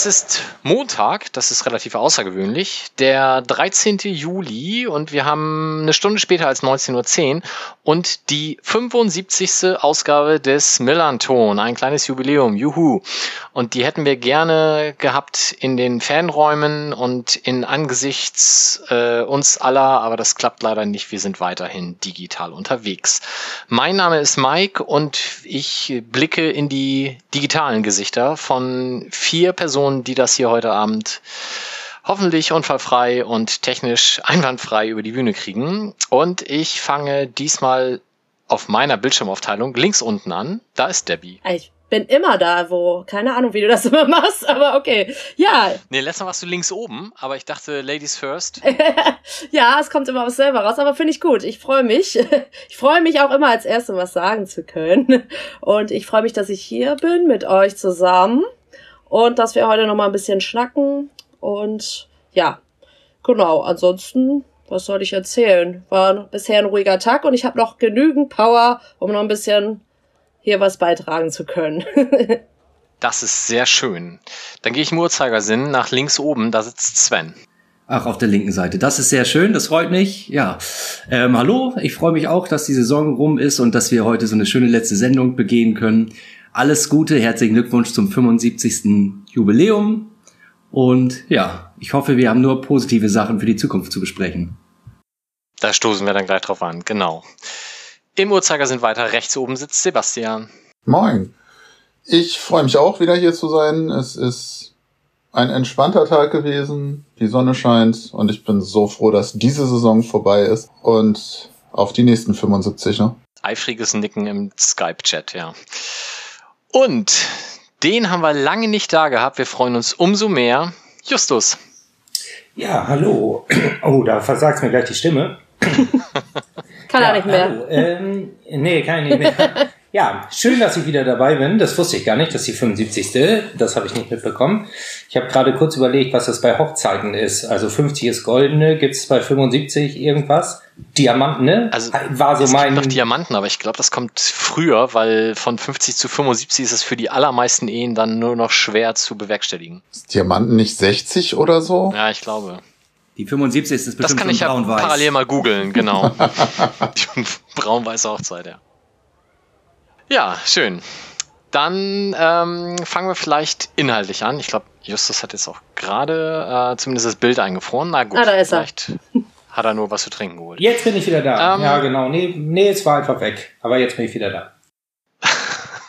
Es ist Montag, das ist relativ außergewöhnlich, der 13. Juli und wir haben eine Stunde später als 19.10 Uhr und die 75. Ausgabe des Millanton, ein kleines Jubiläum, juhu. Und die hätten wir gerne gehabt in den Fanräumen und in Angesichts äh, uns aller, aber das klappt leider nicht, wir sind weiterhin digital unterwegs. Mein Name ist Mike und ich blicke in die digitalen Gesichter von vier Personen, die das hier heute Abend hoffentlich unfallfrei und technisch einwandfrei über die Bühne kriegen. Und ich fange diesmal auf meiner Bildschirmaufteilung links unten an. Da ist Debbie. Ich bin immer da, wo, keine Ahnung, wie du das immer machst, aber okay. Ja. Nee, letztes Mal warst du links oben, aber ich dachte Ladies first. ja, es kommt immer was selber raus, aber finde ich gut. Ich freue mich. Ich freue mich auch immer als Erste was sagen zu können. Und ich freue mich, dass ich hier bin mit euch zusammen und dass wir heute noch mal ein bisschen schnacken und ja, genau, ansonsten, was soll ich erzählen? War bisher ein ruhiger Tag und ich habe noch genügend Power, um noch ein bisschen hier was beitragen zu können. das ist sehr schön. Dann gehe ich im Uhrzeigersinn nach links oben, da sitzt Sven. Ach, auf der linken Seite. Das ist sehr schön, das freut mich. Ja, ähm, hallo, ich freue mich auch, dass die Saison rum ist und dass wir heute so eine schöne letzte Sendung begehen können. Alles Gute, herzlichen Glückwunsch zum 75. Jubiläum. Und ja, ich hoffe, wir haben nur positive Sachen für die Zukunft zu besprechen. Da stoßen wir dann gleich drauf an, genau. Im Uhrzeigersinn weiter rechts oben sitzt Sebastian. Moin. Ich freue mich auch wieder hier zu sein. Es ist ein entspannter Tag gewesen. Die Sonne scheint und ich bin so froh, dass diese Saison vorbei ist und auf die nächsten 75, ne? Eifriges Nicken im Skype-Chat, ja. Und den haben wir lange nicht da gehabt. Wir freuen uns umso mehr. Justus. Ja, hallo. Oh, da versagt mir gleich die Stimme. kann ja, er nicht mehr. Hallo. Ähm, nee, kann ich nicht mehr. Ja, schön, dass ich wieder dabei bin. Das wusste ich gar nicht, dass die 75. Das habe ich nicht mitbekommen. Ich habe gerade kurz überlegt, was das bei Hochzeiten ist. Also 50 ist goldene, gibt es bei 75 irgendwas? Diamanten, ne? Also war so es mein. Gibt noch Diamanten, aber ich glaube, das kommt früher, weil von 50 zu 75 ist es für die allermeisten Ehen dann nur noch schwer zu bewerkstelligen. Ist Diamanten nicht 60 oder so? Ja, ich glaube. Die 75 ist bestimmt Das kann ich ja parallel mal googeln, genau. die braun-weiße Hochzeit, ja. Ja, schön. Dann ähm, fangen wir vielleicht inhaltlich an. Ich glaube, Justus hat jetzt auch gerade äh, zumindest das Bild eingefroren. Na gut, ah, da ist vielleicht er. hat er nur was zu trinken geholt. Jetzt bin ich wieder da. Ähm, ja, genau. Nee, nee, es war einfach weg. Aber jetzt bin ich wieder da.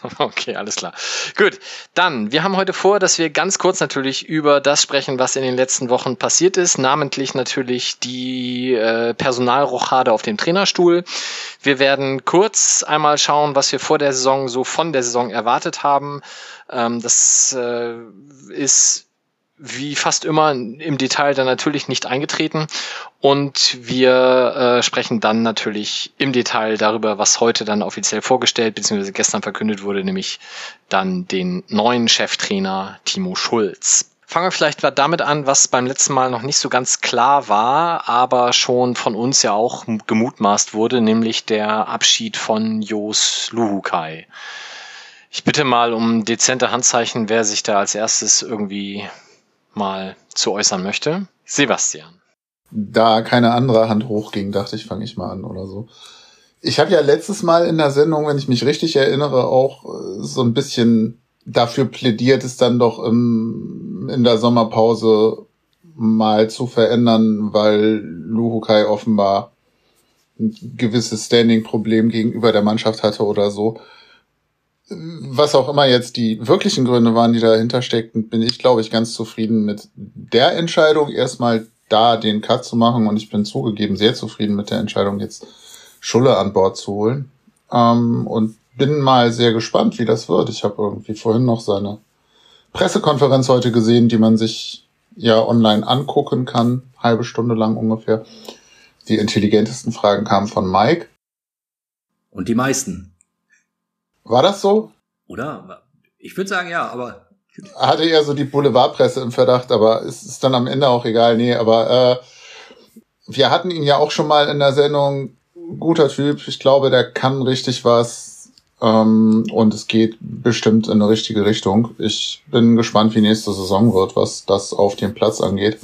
Okay, alles klar. Gut, dann, wir haben heute vor, dass wir ganz kurz natürlich über das sprechen, was in den letzten Wochen passiert ist, namentlich natürlich die äh, Personalrochade auf dem Trainerstuhl. Wir werden kurz einmal schauen, was wir vor der Saison so von der Saison erwartet haben. Ähm, das äh, ist wie fast immer im Detail dann natürlich nicht eingetreten. Und wir äh, sprechen dann natürlich im Detail darüber, was heute dann offiziell vorgestellt bzw. gestern verkündet wurde, nämlich dann den neuen Cheftrainer Timo Schulz. Fangen wir vielleicht damit an, was beim letzten Mal noch nicht so ganz klar war, aber schon von uns ja auch gemutmaßt wurde, nämlich der Abschied von Jos Luhukai. Ich bitte mal um dezente Handzeichen, wer sich da als erstes irgendwie mal zu äußern möchte. Sebastian. Da keine andere Hand hochging, dachte ich, fange ich mal an oder so. Ich habe ja letztes Mal in der Sendung, wenn ich mich richtig erinnere, auch äh, so ein bisschen dafür plädiert, es dann doch im, in der Sommerpause mal zu verändern, weil Luhukai offenbar ein gewisses Standing-Problem gegenüber der Mannschaft hatte oder so was auch immer jetzt die wirklichen Gründe waren, die dahinter steckten, bin ich, glaube ich, ganz zufrieden mit der Entscheidung, erstmal da den Cut zu machen. Und ich bin zugegeben sehr zufrieden mit der Entscheidung, jetzt Schulle an Bord zu holen. Ähm, und bin mal sehr gespannt, wie das wird. Ich habe irgendwie vorhin noch seine Pressekonferenz heute gesehen, die man sich ja online angucken kann, halbe Stunde lang ungefähr. Die intelligentesten Fragen kamen von Mike. Und die meisten. War das so? Oder? Ich würde sagen ja, aber hatte eher so die Boulevardpresse im Verdacht, aber es ist dann am Ende auch egal. Nee, aber äh, wir hatten ihn ja auch schon mal in der Sendung. Guter Typ, ich glaube, der kann richtig was. Ähm, und es geht bestimmt in eine richtige Richtung. Ich bin gespannt, wie nächste Saison wird, was das auf dem Platz angeht.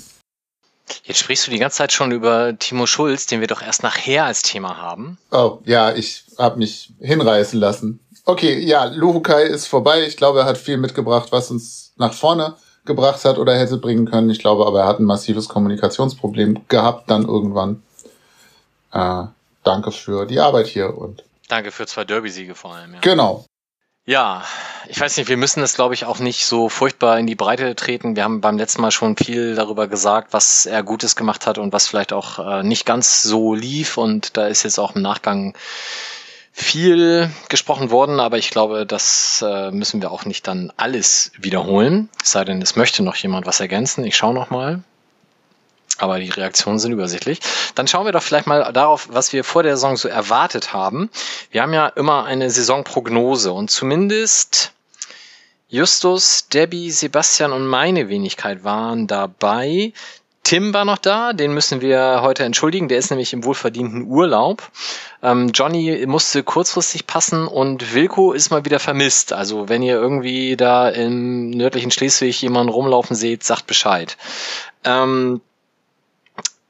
Jetzt sprichst du die ganze Zeit schon über Timo Schulz, den wir doch erst nachher als Thema haben. Oh, ja, ich habe mich hinreißen lassen. Okay, ja, Luhukai ist vorbei. Ich glaube, er hat viel mitgebracht, was uns nach vorne gebracht hat oder hätte bringen können. Ich glaube aber, er hat ein massives Kommunikationsproblem gehabt dann irgendwann. Äh, danke für die Arbeit hier und. Danke für zwei Derby-Siege vor allem. Ja. Genau. Ja, ich weiß nicht, wir müssen das, glaube ich, auch nicht so furchtbar in die Breite treten. Wir haben beim letzten Mal schon viel darüber gesagt, was er Gutes gemacht hat und was vielleicht auch äh, nicht ganz so lief. Und da ist jetzt auch im Nachgang viel gesprochen worden, aber ich glaube, das äh, müssen wir auch nicht dann alles wiederholen. Es sei denn, es möchte noch jemand was ergänzen. Ich schaue noch mal aber die Reaktionen sind übersichtlich. Dann schauen wir doch vielleicht mal darauf, was wir vor der Saison so erwartet haben. Wir haben ja immer eine Saisonprognose und zumindest Justus, Debbie, Sebastian und meine Wenigkeit waren dabei. Tim war noch da, den müssen wir heute entschuldigen, der ist nämlich im wohlverdienten Urlaub. Ähm, Johnny musste kurzfristig passen und Wilko ist mal wieder vermisst. Also wenn ihr irgendwie da im nördlichen Schleswig jemanden rumlaufen seht, sagt Bescheid. Ähm,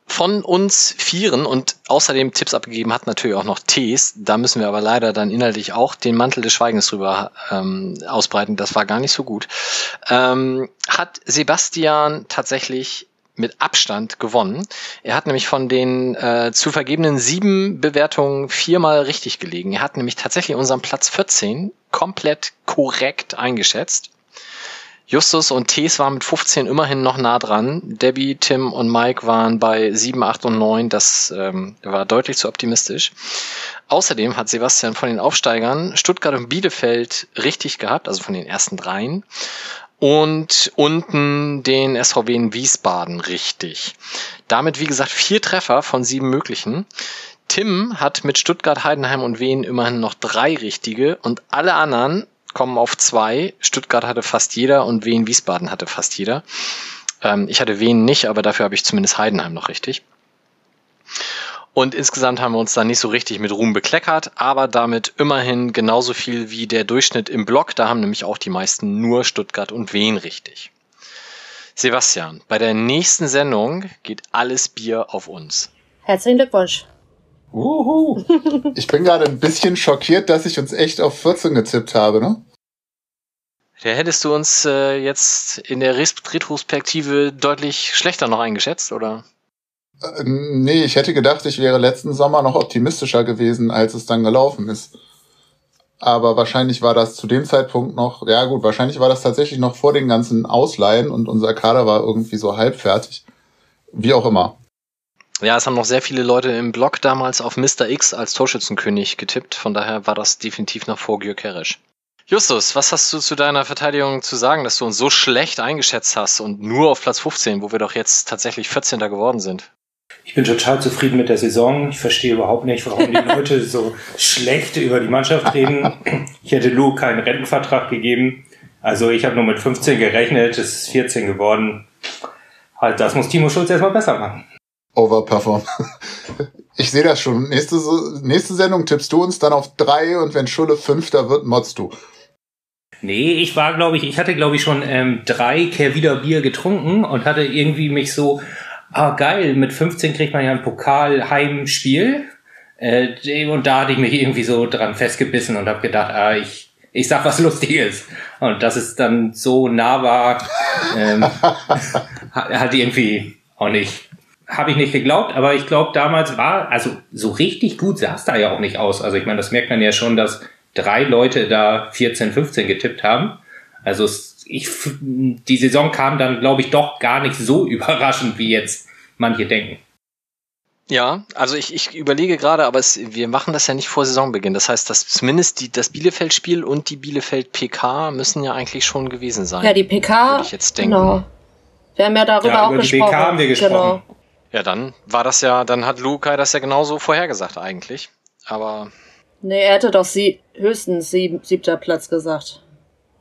von uns Vieren und außerdem Tipps abgegeben hat natürlich auch noch Tees. Da müssen wir aber leider dann inhaltlich auch den Mantel des Schweigens drüber ähm, ausbreiten. Das war gar nicht so gut. Ähm, hat Sebastian tatsächlich mit Abstand gewonnen. Er hat nämlich von den äh, zu vergebenen sieben Bewertungen viermal richtig gelegen. Er hat nämlich tatsächlich unseren Platz 14 komplett korrekt eingeschätzt. Justus und Tees waren mit 15 immerhin noch nah dran. Debbie, Tim und Mike waren bei 7, 8 und 9. Das ähm, war deutlich zu optimistisch. Außerdem hat Sebastian von den Aufsteigern Stuttgart und Bielefeld richtig gehabt, also von den ersten dreien. Und unten den SVW in Wiesbaden richtig. Damit, wie gesagt, vier Treffer von sieben möglichen. Tim hat mit Stuttgart, Heidenheim und Wien immerhin noch drei richtige und alle anderen kommen auf zwei. Stuttgart hatte fast jeder und Wien Wiesbaden hatte fast jeder. Ähm, ich hatte Wien nicht, aber dafür habe ich zumindest Heidenheim noch richtig. Und insgesamt haben wir uns da nicht so richtig mit Ruhm bekleckert, aber damit immerhin genauso viel wie der Durchschnitt im Block. Da haben nämlich auch die meisten nur Stuttgart und Wien richtig. Sebastian, bei der nächsten Sendung geht alles Bier auf uns. Herzlichen Glückwunsch. Uhu. ich bin gerade ein bisschen schockiert, dass ich uns echt auf 14 getippt habe, ne? Ja, hättest du uns äh, jetzt in der Retrospektive deutlich schlechter noch eingeschätzt, oder? Äh, nee, ich hätte gedacht, ich wäre letzten Sommer noch optimistischer gewesen, als es dann gelaufen ist. Aber wahrscheinlich war das zu dem Zeitpunkt noch, ja gut, wahrscheinlich war das tatsächlich noch vor den ganzen Ausleihen und unser Kader war irgendwie so halb fertig. Wie auch immer. Ja, es haben noch sehr viele Leute im Blog damals auf Mr. X als Torschützenkönig getippt. Von daher war das definitiv noch vor Gyökeresch. Justus, was hast du zu deiner Verteidigung zu sagen, dass du uns so schlecht eingeschätzt hast und nur auf Platz 15, wo wir doch jetzt tatsächlich 14. geworden sind? Ich bin total zufrieden mit der Saison. Ich verstehe überhaupt nicht, warum die Leute so schlecht über die Mannschaft reden. Ich hätte Lou keinen Rentenvertrag gegeben. Also ich habe nur mit 15 gerechnet, es ist 14 geworden. Halt, das muss Timo Schulz erstmal besser machen overperform. Ich sehe das schon. Nächste, nächste Sendung tippst du uns dann auf drei und wenn Schulle fünfter wird, modst du. Nee, ich war, glaube ich, ich hatte, glaube ich, schon ähm, drei Kehrwieder Bier getrunken und hatte irgendwie mich so, ah geil, mit 15 kriegt man ja ein Pokal-Heimspiel. Äh, und da hatte ich mich irgendwie so dran festgebissen und habe gedacht, ah, ich, ich sag was Lustiges. Und das ist dann so nah war, ähm, hat irgendwie auch nicht habe ich nicht geglaubt, aber ich glaube, damals war, also so richtig gut sah es da ja auch nicht aus. Also ich meine, das merkt man ja schon, dass drei Leute da 14, 15 getippt haben. Also ich, die Saison kam dann, glaube ich, doch gar nicht so überraschend, wie jetzt manche denken. Ja, also ich, ich überlege gerade, aber es, wir machen das ja nicht vor Saisonbeginn. Das heißt, dass zumindest die, das Bielefeld-Spiel und die Bielefeld-PK müssen ja eigentlich schon gewesen sein. Ja, die PK. Würde ich jetzt denken. Genau. Wir haben ja darüber ja, auch über gesprochen. Die PK haben wir gesprochen. Genau. Ja, dann war das ja, dann hat Lukai das ja genauso vorhergesagt eigentlich. Aber. Nee, er hätte doch sie höchstens sieb, siebter Platz gesagt.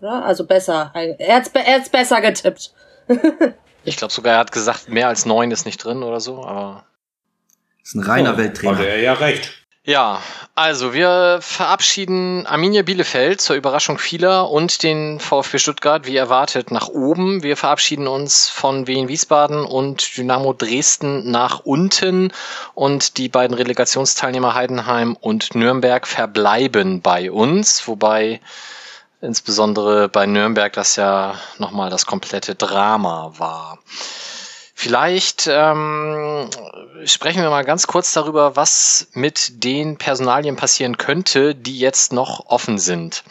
Oder? Also besser. Er hat's, er hat's besser getippt. ich glaube sogar, er hat gesagt, mehr als neun ist nicht drin oder so, aber. Das ist ein reiner oh, Welttrainer. Hat er ja recht. Ja, also wir verabschieden Arminia Bielefeld zur Überraschung vieler und den VfB Stuttgart wie erwartet nach oben. Wir verabschieden uns von Wien Wiesbaden und Dynamo Dresden nach unten und die beiden Relegationsteilnehmer Heidenheim und Nürnberg verbleiben bei uns, wobei insbesondere bei Nürnberg das ja nochmal das komplette Drama war. Vielleicht ähm, sprechen wir mal ganz kurz darüber, was mit den Personalien passieren könnte, die jetzt noch offen sind.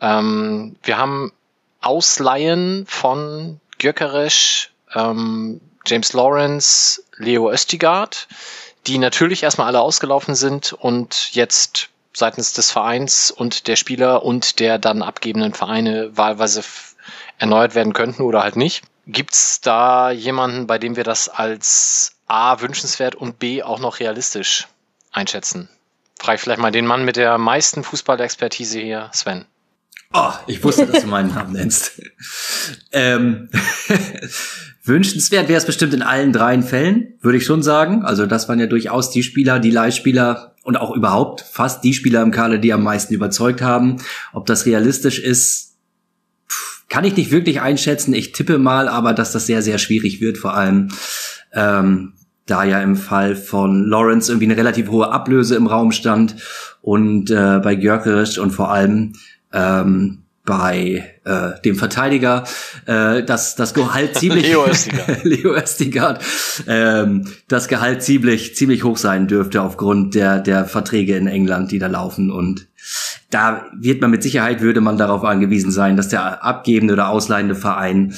Ähm, wir haben Ausleihen von Gökeresch, ähm, James Lawrence, Leo Östigard, die natürlich erstmal alle ausgelaufen sind und jetzt seitens des Vereins und der Spieler und der dann abgebenden Vereine wahlweise erneuert werden könnten oder halt nicht. Gibt's da jemanden, bei dem wir das als A wünschenswert und B auch noch realistisch einschätzen? Frage ich vielleicht mal den Mann mit der meisten Fußballexpertise hier, Sven. Oh, ich wusste, dass du meinen Namen nennst. ähm, wünschenswert wäre es bestimmt in allen dreien Fällen, würde ich schon sagen. Also das waren ja durchaus die Spieler, die Leihspieler und auch überhaupt fast die Spieler im Kader, die am meisten überzeugt haben. Ob das realistisch ist, kann ich nicht wirklich einschätzen. Ich tippe mal, aber dass das sehr, sehr schwierig wird, vor allem ähm, da ja im Fall von Lawrence irgendwie eine relativ hohe Ablöse im Raum stand und äh, bei Görkerisch und vor allem ähm, bei äh, dem Verteidiger äh, das das Gehalt ziemlich Leo Östigard, Leo Östigard ähm, das Gehalt ziemlich ziemlich hoch sein dürfte aufgrund der der Verträge in England, die da laufen und da wird man mit Sicherheit würde man darauf angewiesen sein, dass der abgebende oder ausleihende Verein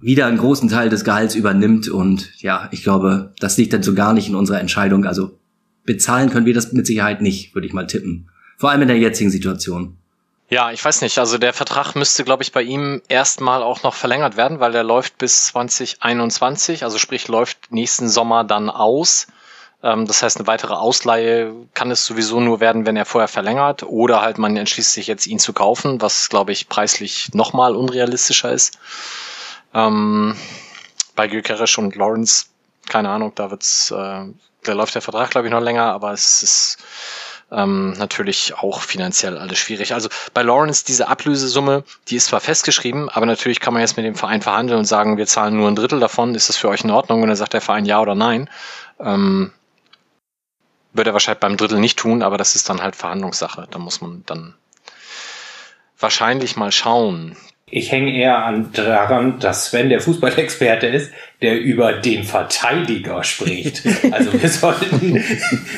wieder einen großen Teil des Gehalts übernimmt und ja, ich glaube, das liegt dann so gar nicht in unserer Entscheidung. Also bezahlen können wir das mit Sicherheit nicht, würde ich mal tippen. Vor allem in der jetzigen Situation. Ja, ich weiß nicht. Also der Vertrag müsste, glaube ich, bei ihm erstmal auch noch verlängert werden, weil der läuft bis 2021, also sprich läuft nächsten Sommer dann aus. Ähm, das heißt, eine weitere Ausleihe kann es sowieso nur werden, wenn er vorher verlängert oder halt man entschließt sich jetzt ihn zu kaufen, was glaube ich preislich nochmal unrealistischer ist. Ähm, bei Gyökeres und Lawrence, keine Ahnung, da wird's, äh, da läuft der Vertrag glaube ich noch länger, aber es ist ähm, natürlich auch finanziell alles schwierig. Also bei Lawrence diese Ablösesumme, die ist zwar festgeschrieben, aber natürlich kann man jetzt mit dem Verein verhandeln und sagen, wir zahlen nur ein Drittel davon, ist das für euch in Ordnung? Und dann sagt der Verein ja oder nein. Ähm, wird er wahrscheinlich beim Drittel nicht tun, aber das ist dann halt Verhandlungssache. Da muss man dann wahrscheinlich mal schauen. Ich hänge eher an daran, dass Sven der Fußballexperte ist, der über den Verteidiger spricht. Also wir sollten,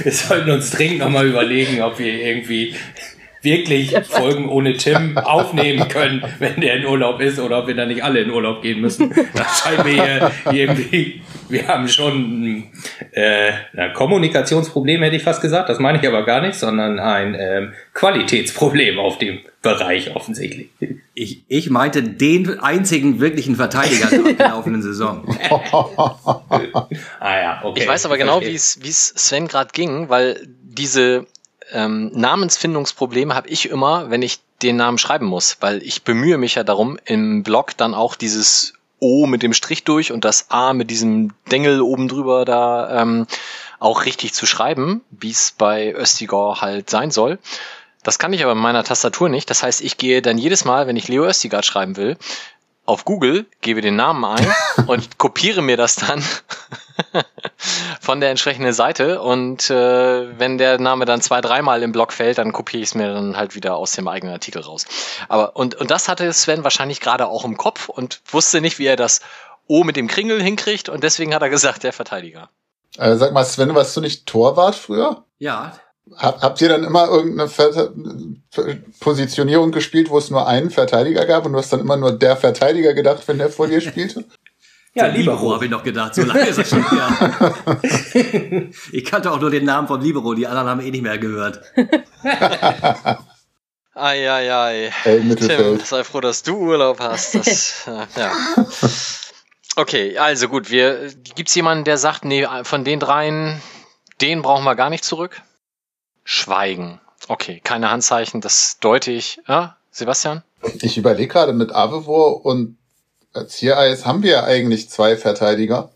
wir sollten uns dringend nochmal überlegen, ob wir irgendwie wirklich Folgen ohne Tim aufnehmen können, wenn der in Urlaub ist oder ob wir dann nicht alle in Urlaub gehen müssen. Das scheint mir irgendwie, wir haben schon äh, ein Kommunikationsproblem, hätte ich fast gesagt. Das meine ich aber gar nicht, sondern ein ähm, Qualitätsproblem auf dem Bereich offensichtlich. Ich, ich meinte den einzigen wirklichen Verteidiger der abgelaufenen Saison. ah ja, okay. Ich weiß aber genau, wie es wie es Sven gerade ging, weil diese ähm, Namensfindungsprobleme habe ich immer, wenn ich den Namen schreiben muss, weil ich bemühe mich ja darum, im Blog dann auch dieses O mit dem Strich durch und das A mit diesem Dengel oben drüber da ähm, auch richtig zu schreiben, wie es bei Östigor halt sein soll. Das kann ich aber in meiner Tastatur nicht. Das heißt, ich gehe dann jedes Mal, wenn ich Leo Östigard schreiben will, auf Google, gebe den Namen ein und kopiere mir das dann von der entsprechenden Seite. Und äh, wenn der Name dann zwei, dreimal im Blog fällt, dann kopiere ich es mir dann halt wieder aus dem eigenen Artikel raus. Aber und, und das hatte Sven wahrscheinlich gerade auch im Kopf und wusste nicht, wie er das O mit dem Kringel hinkriegt und deswegen hat er gesagt, der Verteidiger. Also sag mal, Sven, warst du nicht Torwart früher? Ja, habt ihr dann immer irgendeine Ver Positionierung gespielt, wo es nur einen Verteidiger gab und du hast dann immer nur der Verteidiger gedacht, wenn der vor dir spielte? Ja, Libero habe ich noch gedacht, so lange ist es schon her. ich kannte auch nur den Namen von Libero, die anderen haben eh nicht mehr gehört. Eieiei. Ei, Tim, sei froh, dass du Urlaub hast. Das, ja. Okay, also gut, wir gibt's jemanden, der sagt, nee, von den dreien, den brauchen wir gar nicht zurück? Schweigen. Okay, keine Handzeichen, das deute ich. Ja, Sebastian? Ich überlege gerade mit Avevor und Ziereis haben wir ja eigentlich zwei Verteidiger.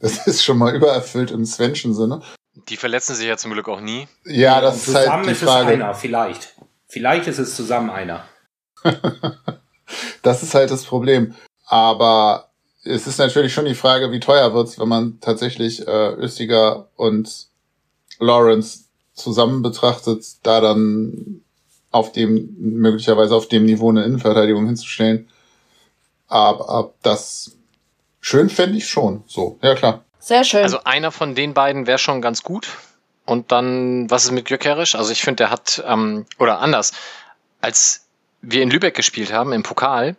Das ist schon mal übererfüllt im Svenschen Sinne. Die verletzen sich ja zum Glück auch nie. Ja, das ist halt die ist Frage. es einer, vielleicht. Vielleicht ist es zusammen einer. das ist halt das Problem. Aber es ist natürlich schon die Frage, wie teuer wird's, wenn man tatsächlich äh, Östiger und Lawrence zusammen betrachtet, da dann auf dem, möglicherweise auf dem Niveau eine Innenverteidigung hinzustellen. Aber, aber das schön fände ich schon. So, ja klar. Sehr schön. Also einer von den beiden wäre schon ganz gut. Und dann, was ist mit Gökerisch? Also ich finde, der hat, ähm, oder anders, als wir in Lübeck gespielt haben, im Pokal,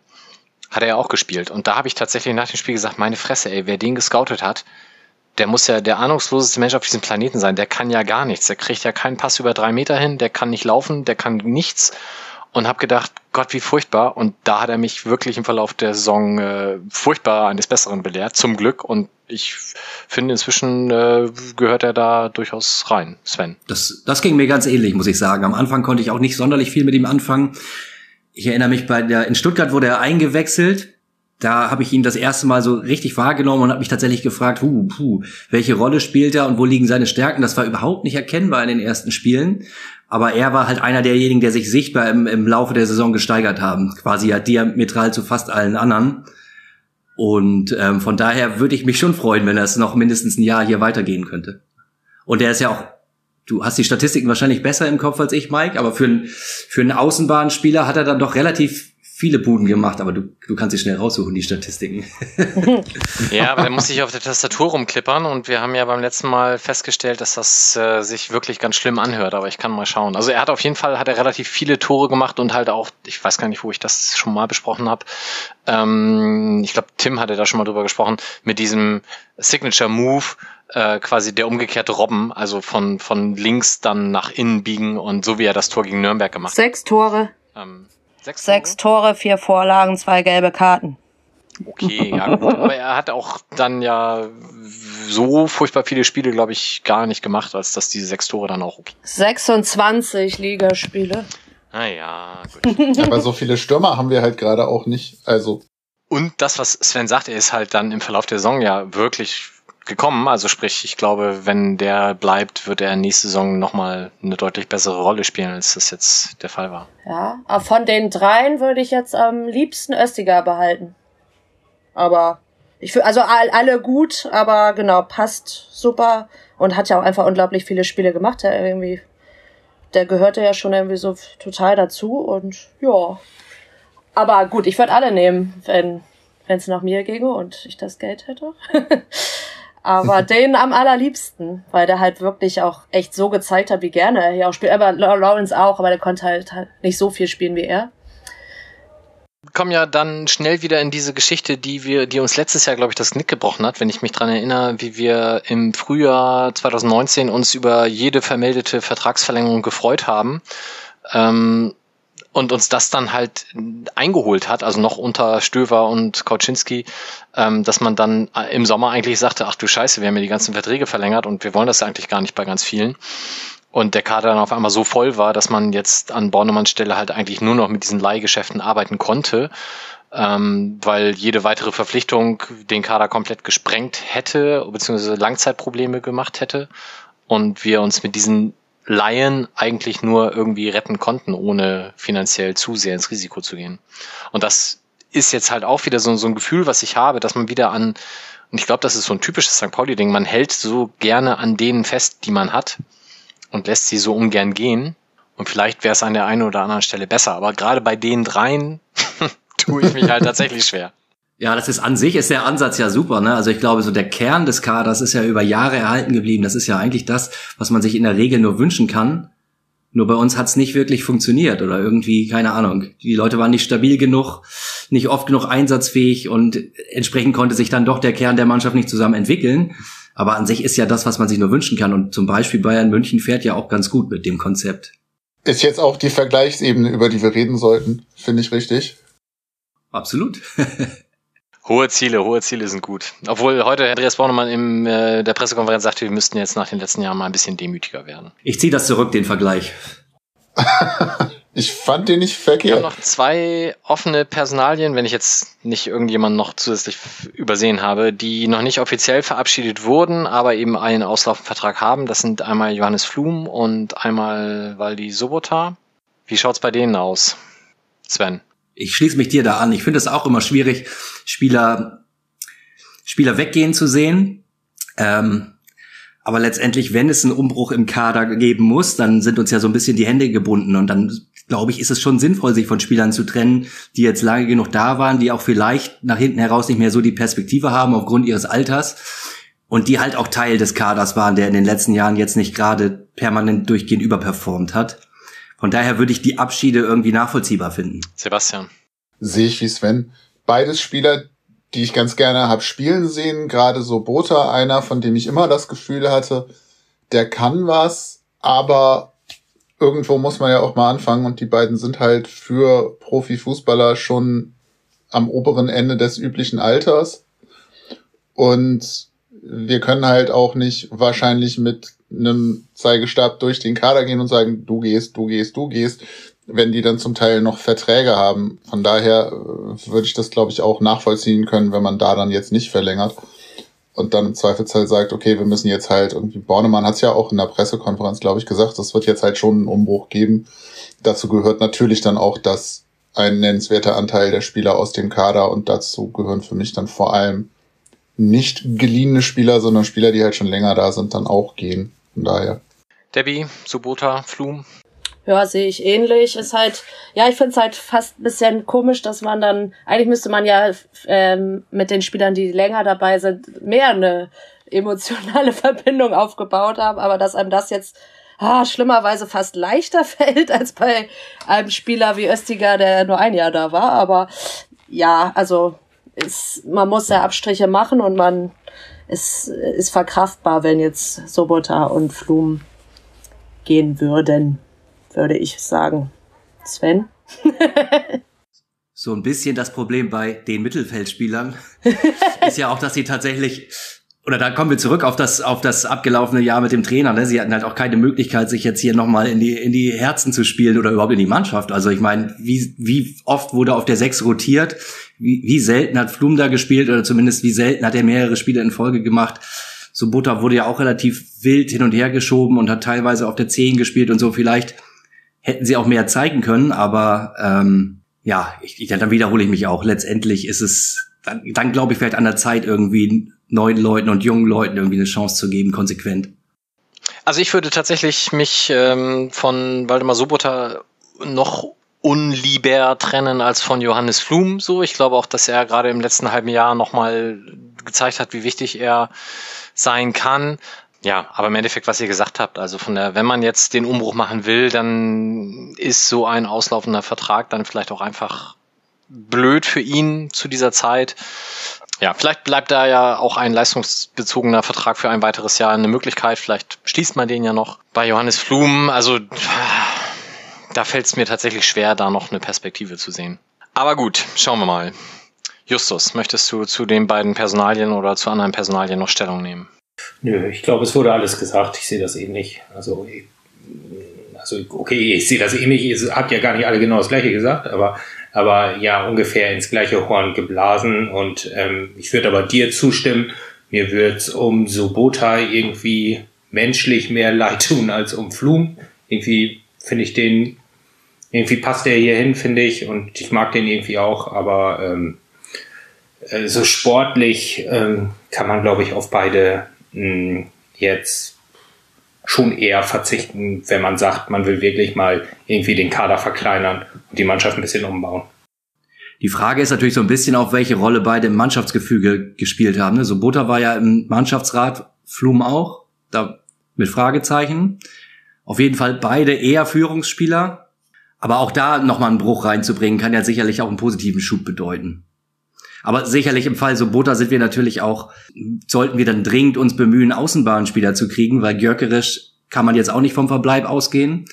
hat er ja auch gespielt. Und da habe ich tatsächlich nach dem Spiel gesagt, meine Fresse, ey, wer den gescoutet hat, der muss ja der ahnungsloseste Mensch auf diesem Planeten sein. Der kann ja gar nichts. Der kriegt ja keinen Pass über drei Meter hin, der kann nicht laufen, der kann nichts. Und habe gedacht, Gott, wie furchtbar. Und da hat er mich wirklich im Verlauf der Saison äh, furchtbar eines Besseren belehrt, zum Glück. Und ich finde, inzwischen äh, gehört er da durchaus rein, Sven. Das, das ging mir ganz ähnlich, muss ich sagen. Am Anfang konnte ich auch nicht sonderlich viel mit ihm anfangen. Ich erinnere mich bei der, in Stuttgart wurde er eingewechselt da habe ich ihn das erste Mal so richtig wahrgenommen und habe mich tatsächlich gefragt, hu, puh, welche Rolle spielt er und wo liegen seine Stärken? Das war überhaupt nicht erkennbar in den ersten Spielen. Aber er war halt einer derjenigen, der sich sichtbar im, im Laufe der Saison gesteigert haben. Quasi ja diametral zu fast allen anderen. Und ähm, von daher würde ich mich schon freuen, wenn das noch mindestens ein Jahr hier weitergehen könnte. Und er ist ja auch, du hast die Statistiken wahrscheinlich besser im Kopf als ich, Mike, aber für, einen für einen Außenbahnspieler hat er dann doch relativ viele Buden gemacht, aber du, du kannst sie schnell raussuchen, die Statistiken. ja, aber der muss sich auf der Tastatur rumklippern und wir haben ja beim letzten Mal festgestellt, dass das äh, sich wirklich ganz schlimm anhört, aber ich kann mal schauen. Also er hat auf jeden Fall, hat er relativ viele Tore gemacht und halt auch, ich weiß gar nicht, wo ich das schon mal besprochen habe, ähm, ich glaube, Tim hatte da schon mal drüber gesprochen, mit diesem Signature Move, äh, quasi der umgekehrte Robben, also von, von links dann nach innen biegen und so wie er das Tor gegen Nürnberg gemacht hat. Sechs Tore. Ähm, Sechs, Sechs Tore, vier Vorlagen, zwei gelbe Karten. Okay, ja gut. Aber er hat auch dann ja so furchtbar viele Spiele, glaube ich, gar nicht gemacht, als dass diese sechs Tore dann auch okay. 26 Ligaspiele. Naja, gut. Aber so viele Stürmer haben wir halt gerade auch nicht. Also. Und das, was Sven sagt, er ist halt dann im Verlauf der Saison ja wirklich gekommen. Also sprich, ich glaube, wenn der bleibt, wird er nächste Saison nochmal eine deutlich bessere Rolle spielen, als das jetzt der Fall war. Ja, aber von den dreien würde ich jetzt am liebsten Östiger behalten. Aber ich also alle gut, aber genau, passt super und hat ja auch einfach unglaublich viele Spiele gemacht. Der irgendwie, der gehörte ja schon irgendwie so total dazu und ja. Aber gut, ich würde alle nehmen, wenn wenn es nach mir ginge und ich das Geld hätte. Aber den am allerliebsten, weil der halt wirklich auch echt so gezeigt hat, wie gerne er hier auch spielt. Aber Lawrence auch, aber der konnte halt, halt nicht so viel spielen wie er. Kommen ja dann schnell wieder in diese Geschichte, die wir, die uns letztes Jahr, glaube ich, das Knick gebrochen hat, wenn ich mich dran erinnere, wie wir im Frühjahr 2019 uns über jede vermeldete Vertragsverlängerung gefreut haben. Ähm, und uns das dann halt eingeholt hat, also noch unter Stöver und Kauczynski, ähm, dass man dann im Sommer eigentlich sagte, ach du Scheiße, wir haben ja die ganzen Verträge verlängert und wir wollen das eigentlich gar nicht bei ganz vielen. Und der Kader dann auf einmal so voll war, dass man jetzt an Bornemanns Stelle halt eigentlich nur noch mit diesen Leihgeschäften arbeiten konnte, ähm, weil jede weitere Verpflichtung den Kader komplett gesprengt hätte, beziehungsweise Langzeitprobleme gemacht hätte. Und wir uns mit diesen Laien eigentlich nur irgendwie retten konnten, ohne finanziell zu sehr ins Risiko zu gehen. Und das ist jetzt halt auch wieder so, so ein Gefühl, was ich habe, dass man wieder an, und ich glaube, das ist so ein typisches St. Pauli-Ding, man hält so gerne an denen fest, die man hat und lässt sie so ungern gehen. Und vielleicht wäre es an der einen oder anderen Stelle besser. Aber gerade bei den dreien tue ich mich halt tatsächlich schwer. Ja, das ist an sich ist der Ansatz ja super, ne? Also ich glaube, so der Kern des Kaders ist ja über Jahre erhalten geblieben. Das ist ja eigentlich das, was man sich in der Regel nur wünschen kann. Nur bei uns hat's nicht wirklich funktioniert oder irgendwie, keine Ahnung. Die Leute waren nicht stabil genug, nicht oft genug einsatzfähig und entsprechend konnte sich dann doch der Kern der Mannschaft nicht zusammen entwickeln. Aber an sich ist ja das, was man sich nur wünschen kann. Und zum Beispiel Bayern München fährt ja auch ganz gut mit dem Konzept. Ist jetzt auch die Vergleichsebene, über die wir reden sollten, finde ich richtig. Absolut. Hohe Ziele, hohe Ziele sind gut. Obwohl heute Andreas Bornemann in äh, der Pressekonferenz sagte, wir müssten jetzt nach den letzten Jahren mal ein bisschen demütiger werden. Ich ziehe das zurück, den Vergleich. Ich fand den nicht Wir haben verkehrt. noch zwei offene Personalien, wenn ich jetzt nicht irgendjemanden noch zusätzlich übersehen habe, die noch nicht offiziell verabschiedet wurden, aber eben einen Auslaufvertrag haben. Das sind einmal Johannes Flum und einmal Waldi Sobota. Wie schaut's bei denen aus, Sven? Ich schließe mich dir da an. Ich finde es auch immer schwierig, Spieler, Spieler weggehen zu sehen. Ähm, aber letztendlich, wenn es einen Umbruch im Kader geben muss, dann sind uns ja so ein bisschen die Hände gebunden. Und dann, glaube ich, ist es schon sinnvoll, sich von Spielern zu trennen, die jetzt lange genug da waren, die auch vielleicht nach hinten heraus nicht mehr so die Perspektive haben aufgrund ihres Alters. Und die halt auch Teil des Kaders waren, der in den letzten Jahren jetzt nicht gerade permanent durchgehend überperformt hat. Von daher würde ich die Abschiede irgendwie nachvollziehbar finden. Sebastian. Sehe ich wie Sven. Beides Spieler, die ich ganz gerne hab spielen sehen. Gerade so Bota, einer, von dem ich immer das Gefühl hatte, der kann was, aber irgendwo muss man ja auch mal anfangen und die beiden sind halt für Profifußballer schon am oberen Ende des üblichen Alters. Und wir können halt auch nicht wahrscheinlich mit einem Zeigestab durch den Kader gehen und sagen, du gehst, du gehst, du gehst, wenn die dann zum Teil noch Verträge haben. Von daher äh, würde ich das, glaube ich, auch nachvollziehen können, wenn man da dann jetzt nicht verlängert und dann im Zweifelsfall sagt, okay, wir müssen jetzt halt irgendwie, Bornemann hat es ja auch in der Pressekonferenz, glaube ich, gesagt, es wird jetzt halt schon einen Umbruch geben. Dazu gehört natürlich dann auch, dass ein nennenswerter Anteil der Spieler aus dem Kader und dazu gehören für mich dann vor allem nicht geliehene Spieler, sondern Spieler, die halt schon länger da sind, dann auch gehen. Von daher. Debbie, Subota, Flum. Ja, sehe ich ähnlich. Ist halt, ja, ich finde es halt fast ein bisschen komisch, dass man dann, eigentlich müsste man ja ähm, mit den Spielern, die länger dabei sind, mehr eine emotionale Verbindung aufgebaut haben, aber dass einem das jetzt ah, schlimmerweise fast leichter fällt als bei einem Spieler wie Östiger, der nur ein Jahr da war. Aber ja, also ist, man muss ja Abstriche machen und man ist, ist verkraftbar, wenn jetzt Sobota und Flum gehen würden, würde ich sagen. Sven? So ein bisschen das Problem bei den Mittelfeldspielern ist ja auch, dass sie tatsächlich oder da kommen wir zurück auf das auf das abgelaufene Jahr mit dem Trainer. Ne? Sie hatten halt auch keine Möglichkeit, sich jetzt hier nochmal in die in die Herzen zu spielen oder überhaupt in die Mannschaft. Also ich meine, wie wie oft wurde auf der Sechs rotiert? Wie, wie selten hat Flum da gespielt oder zumindest wie selten hat er mehrere Spiele in Folge gemacht? So Butter wurde ja auch relativ wild hin und her geschoben und hat teilweise auf der Zehn gespielt und so. Vielleicht hätten sie auch mehr zeigen können, aber ähm, ja, ich, ich, dann wiederhole ich mich auch. Letztendlich ist es dann, dann glaube ich vielleicht an der Zeit irgendwie neuen Leuten und jungen Leuten irgendwie eine Chance zu geben, konsequent. Also ich würde tatsächlich mich ähm, von Waldemar Sobota noch unlieber trennen als von Johannes Flum. So, ich glaube auch, dass er gerade im letzten halben Jahr nochmal gezeigt hat, wie wichtig er sein kann. Ja, aber im Endeffekt, was ihr gesagt habt, also von der, wenn man jetzt den Umbruch machen will, dann ist so ein auslaufender Vertrag dann vielleicht auch einfach blöd für ihn zu dieser Zeit. Ja, vielleicht bleibt da ja auch ein leistungsbezogener Vertrag für ein weiteres Jahr eine Möglichkeit. Vielleicht schließt man den ja noch. Bei Johannes Flum, also da fällt es mir tatsächlich schwer, da noch eine Perspektive zu sehen. Aber gut, schauen wir mal. Justus, möchtest du zu den beiden Personalien oder zu anderen Personalien noch Stellung nehmen? Nö, ich glaube, es wurde alles gesagt. Ich sehe das ähnlich. Also, ich, also okay, ich sehe das ähnlich. Ihr habt ja gar nicht alle genau das Gleiche gesagt, aber, aber ja, ungefähr ins gleiche Horn geblasen. Und ähm, ich würde aber dir zustimmen. Mir wird um Sobota irgendwie menschlich mehr leid tun als um Flum. Irgendwie finde ich den, irgendwie passt der hier hin, finde ich. Und ich mag den irgendwie auch, aber ähm, so sportlich ähm, kann man, glaube ich, auf beide mh, jetzt schon eher verzichten, wenn man sagt, man will wirklich mal irgendwie den Kader verkleinern und die Mannschaft ein bisschen umbauen. Die Frage ist natürlich so ein bisschen auch, welche Rolle beide im Mannschaftsgefüge gespielt haben. Ne? So Butter war ja im Mannschaftsrat, Flum auch, da mit Fragezeichen. Auf jeden Fall beide eher Führungsspieler. Aber auch da nochmal einen Bruch reinzubringen, kann ja sicherlich auch einen positiven Schub bedeuten. Aber sicherlich im Fall Sobota sind wir natürlich auch, sollten wir dann dringend uns bemühen, Außenbahnspieler zu kriegen, weil Görkerisch kann man jetzt auch nicht vom Verbleib ausgehen.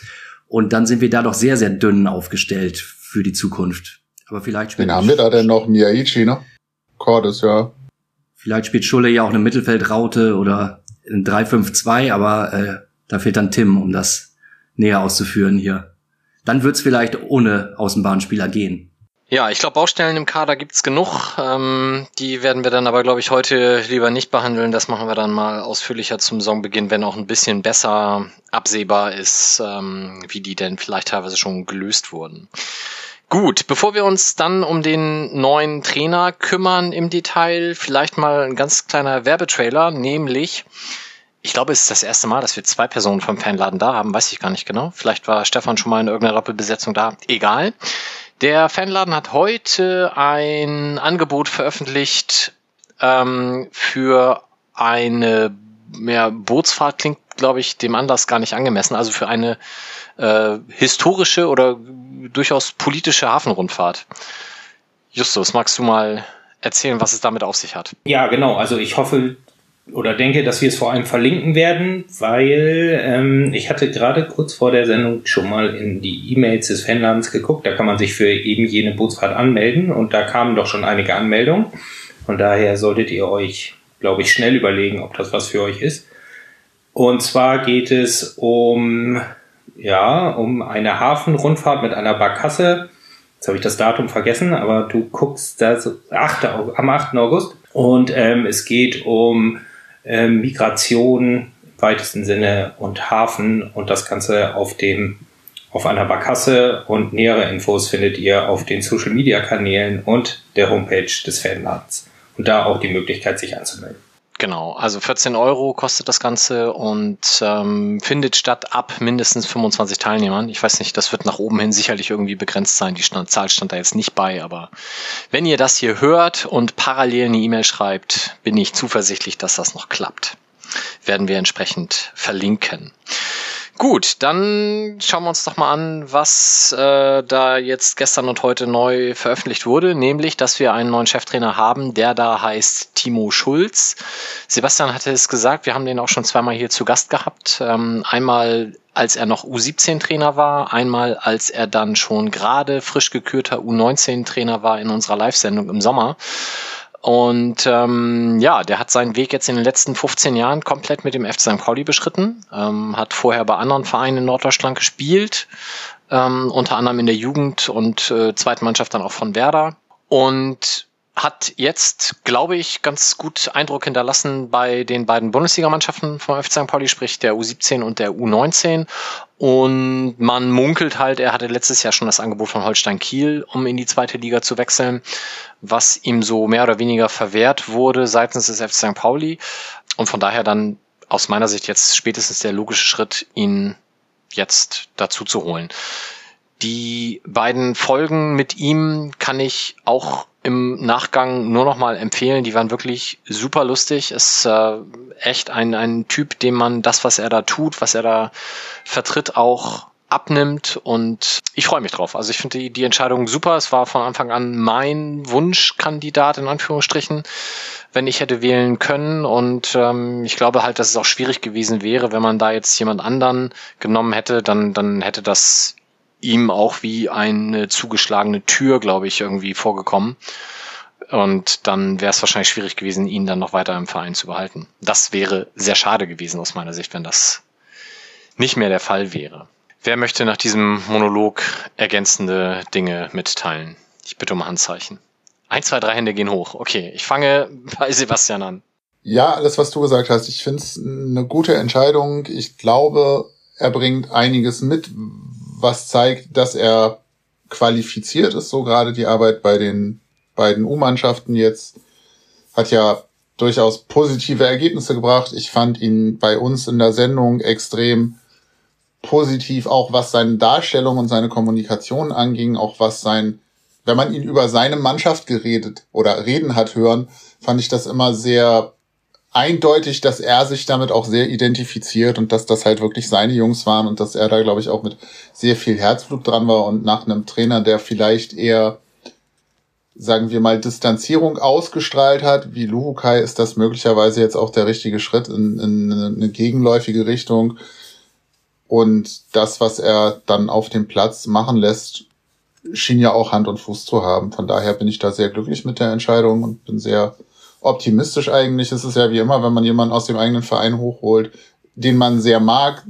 Und dann sind wir da doch sehr, sehr dünn aufgestellt für die Zukunft. Aber vielleicht spielt. Wen haben wir da denn noch? Miyaichi, ne? Cordes, ja. Vielleicht spielt Schulle ja auch eine Mittelfeldraute oder ein 3-5-2, aber äh, da fehlt dann Tim, um das näher auszuführen hier. Dann wird's vielleicht ohne Außenbahnspieler gehen. Ja, ich glaube, Baustellen im Kader gibt's genug. Ähm, die werden wir dann aber, glaube ich, heute lieber nicht behandeln. Das machen wir dann mal ausführlicher zum Saisonbeginn, wenn auch ein bisschen besser absehbar ist, ähm, wie die denn vielleicht teilweise schon gelöst wurden. Gut, bevor wir uns dann um den neuen Trainer kümmern im Detail, vielleicht mal ein ganz kleiner Werbetrailer, nämlich ich glaube, es ist das erste Mal, dass wir zwei Personen vom Fanladen da haben, weiß ich gar nicht genau. Vielleicht war Stefan schon mal in irgendeiner Doppelbesetzung da. Egal. Der Fanladen hat heute ein Angebot veröffentlicht ähm, für eine mehr Bootsfahrt klingt, glaube ich, dem Anlass gar nicht angemessen. Also für eine äh, historische oder durchaus politische Hafenrundfahrt. Justus, magst du mal erzählen, was es damit auf sich hat? Ja, genau. Also ich hoffe, oder denke, dass wir es vor allem verlinken werden, weil ähm, ich hatte gerade kurz vor der Sendung schon mal in die E-Mails des Fanladens geguckt. Da kann man sich für eben jene Bootsfahrt anmelden und da kamen doch schon einige Anmeldungen. Von daher solltet ihr euch, glaube ich, schnell überlegen, ob das was für euch ist. Und zwar geht es um, ja, um eine Hafenrundfahrt mit einer Barkasse. Jetzt habe ich das Datum vergessen, aber du guckst da so 8, am 8. August. Und ähm, es geht um äh, Migration im weitesten Sinne und Hafen und das Ganze auf dem auf einer Barkasse und nähere Infos findet ihr auf den Social Media Kanälen und der Homepage des Fanladens. Und da auch die Möglichkeit, sich anzumelden. Genau, also 14 Euro kostet das Ganze und ähm, findet statt ab mindestens 25 Teilnehmern. Ich weiß nicht, das wird nach oben hin sicherlich irgendwie begrenzt sein. Die Stand Zahl stand da jetzt nicht bei, aber wenn ihr das hier hört und parallel eine E-Mail schreibt, bin ich zuversichtlich, dass das noch klappt. Werden wir entsprechend verlinken. Gut, dann schauen wir uns doch mal an, was äh, da jetzt gestern und heute neu veröffentlicht wurde, nämlich, dass wir einen neuen Cheftrainer haben, der da heißt Timo Schulz. Sebastian hatte es gesagt, wir haben den auch schon zweimal hier zu Gast gehabt. Ähm, einmal als er noch U17-Trainer war, einmal als er dann schon gerade frisch gekürter U19-Trainer war in unserer Live-Sendung im Sommer. Und ähm, ja, der hat seinen Weg jetzt in den letzten 15 Jahren komplett mit dem FC St. Pauli beschritten, ähm, hat vorher bei anderen Vereinen in Norddeutschland gespielt, ähm, unter anderem in der Jugend und äh, zweiten Mannschaft dann auch von Werder. Und hat jetzt, glaube ich, ganz gut Eindruck hinterlassen bei den beiden Bundesligamannschaften vom FC St. Pauli, sprich der U17 und der U19. Und man munkelt halt, er hatte letztes Jahr schon das Angebot von Holstein Kiel, um in die zweite Liga zu wechseln, was ihm so mehr oder weniger verwehrt wurde seitens des FC St. Pauli. Und von daher dann aus meiner Sicht jetzt spätestens der logische Schritt, ihn jetzt dazu zu holen. Die beiden Folgen mit ihm kann ich auch im Nachgang nur noch mal empfehlen. Die waren wirklich super lustig. Ist äh, echt ein, ein Typ, dem man das, was er da tut, was er da vertritt, auch abnimmt und ich freue mich drauf. Also ich finde die, die Entscheidung super. Es war von Anfang an mein Wunschkandidat in Anführungsstrichen, wenn ich hätte wählen können. Und ähm, ich glaube halt, dass es auch schwierig gewesen wäre, wenn man da jetzt jemand anderen genommen hätte, dann, dann hätte das ihm auch wie eine zugeschlagene Tür, glaube ich, irgendwie vorgekommen. Und dann wäre es wahrscheinlich schwierig gewesen, ihn dann noch weiter im Verein zu behalten. Das wäre sehr schade gewesen aus meiner Sicht, wenn das nicht mehr der Fall wäre. Wer möchte nach diesem Monolog ergänzende Dinge mitteilen? Ich bitte um Handzeichen. Ein, zwei, drei Hände gehen hoch. Okay, ich fange bei Sebastian an. Ja, alles, was du gesagt hast. Ich finde es eine gute Entscheidung. Ich glaube, er bringt einiges mit, was zeigt, dass er qualifiziert ist. So gerade die Arbeit bei den beiden U-Mannschaften jetzt hat ja durchaus positive Ergebnisse gebracht. Ich fand ihn bei uns in der Sendung extrem positiv, auch was seine Darstellung und seine Kommunikation anging, auch was sein, wenn man ihn über seine Mannschaft geredet oder reden hat hören, fand ich das immer sehr eindeutig, dass er sich damit auch sehr identifiziert und dass das halt wirklich seine Jungs waren und dass er da, glaube ich, auch mit sehr viel Herzblut dran war und nach einem Trainer, der vielleicht eher, sagen wir mal, Distanzierung ausgestrahlt hat, wie Luhukai, ist das möglicherweise jetzt auch der richtige Schritt in, in eine gegenläufige Richtung. Und das, was er dann auf dem Platz machen lässt, schien ja auch Hand und Fuß zu haben. Von daher bin ich da sehr glücklich mit der Entscheidung und bin sehr optimistisch eigentlich. Es ist ja wie immer, wenn man jemanden aus dem eigenen Verein hochholt, den man sehr mag,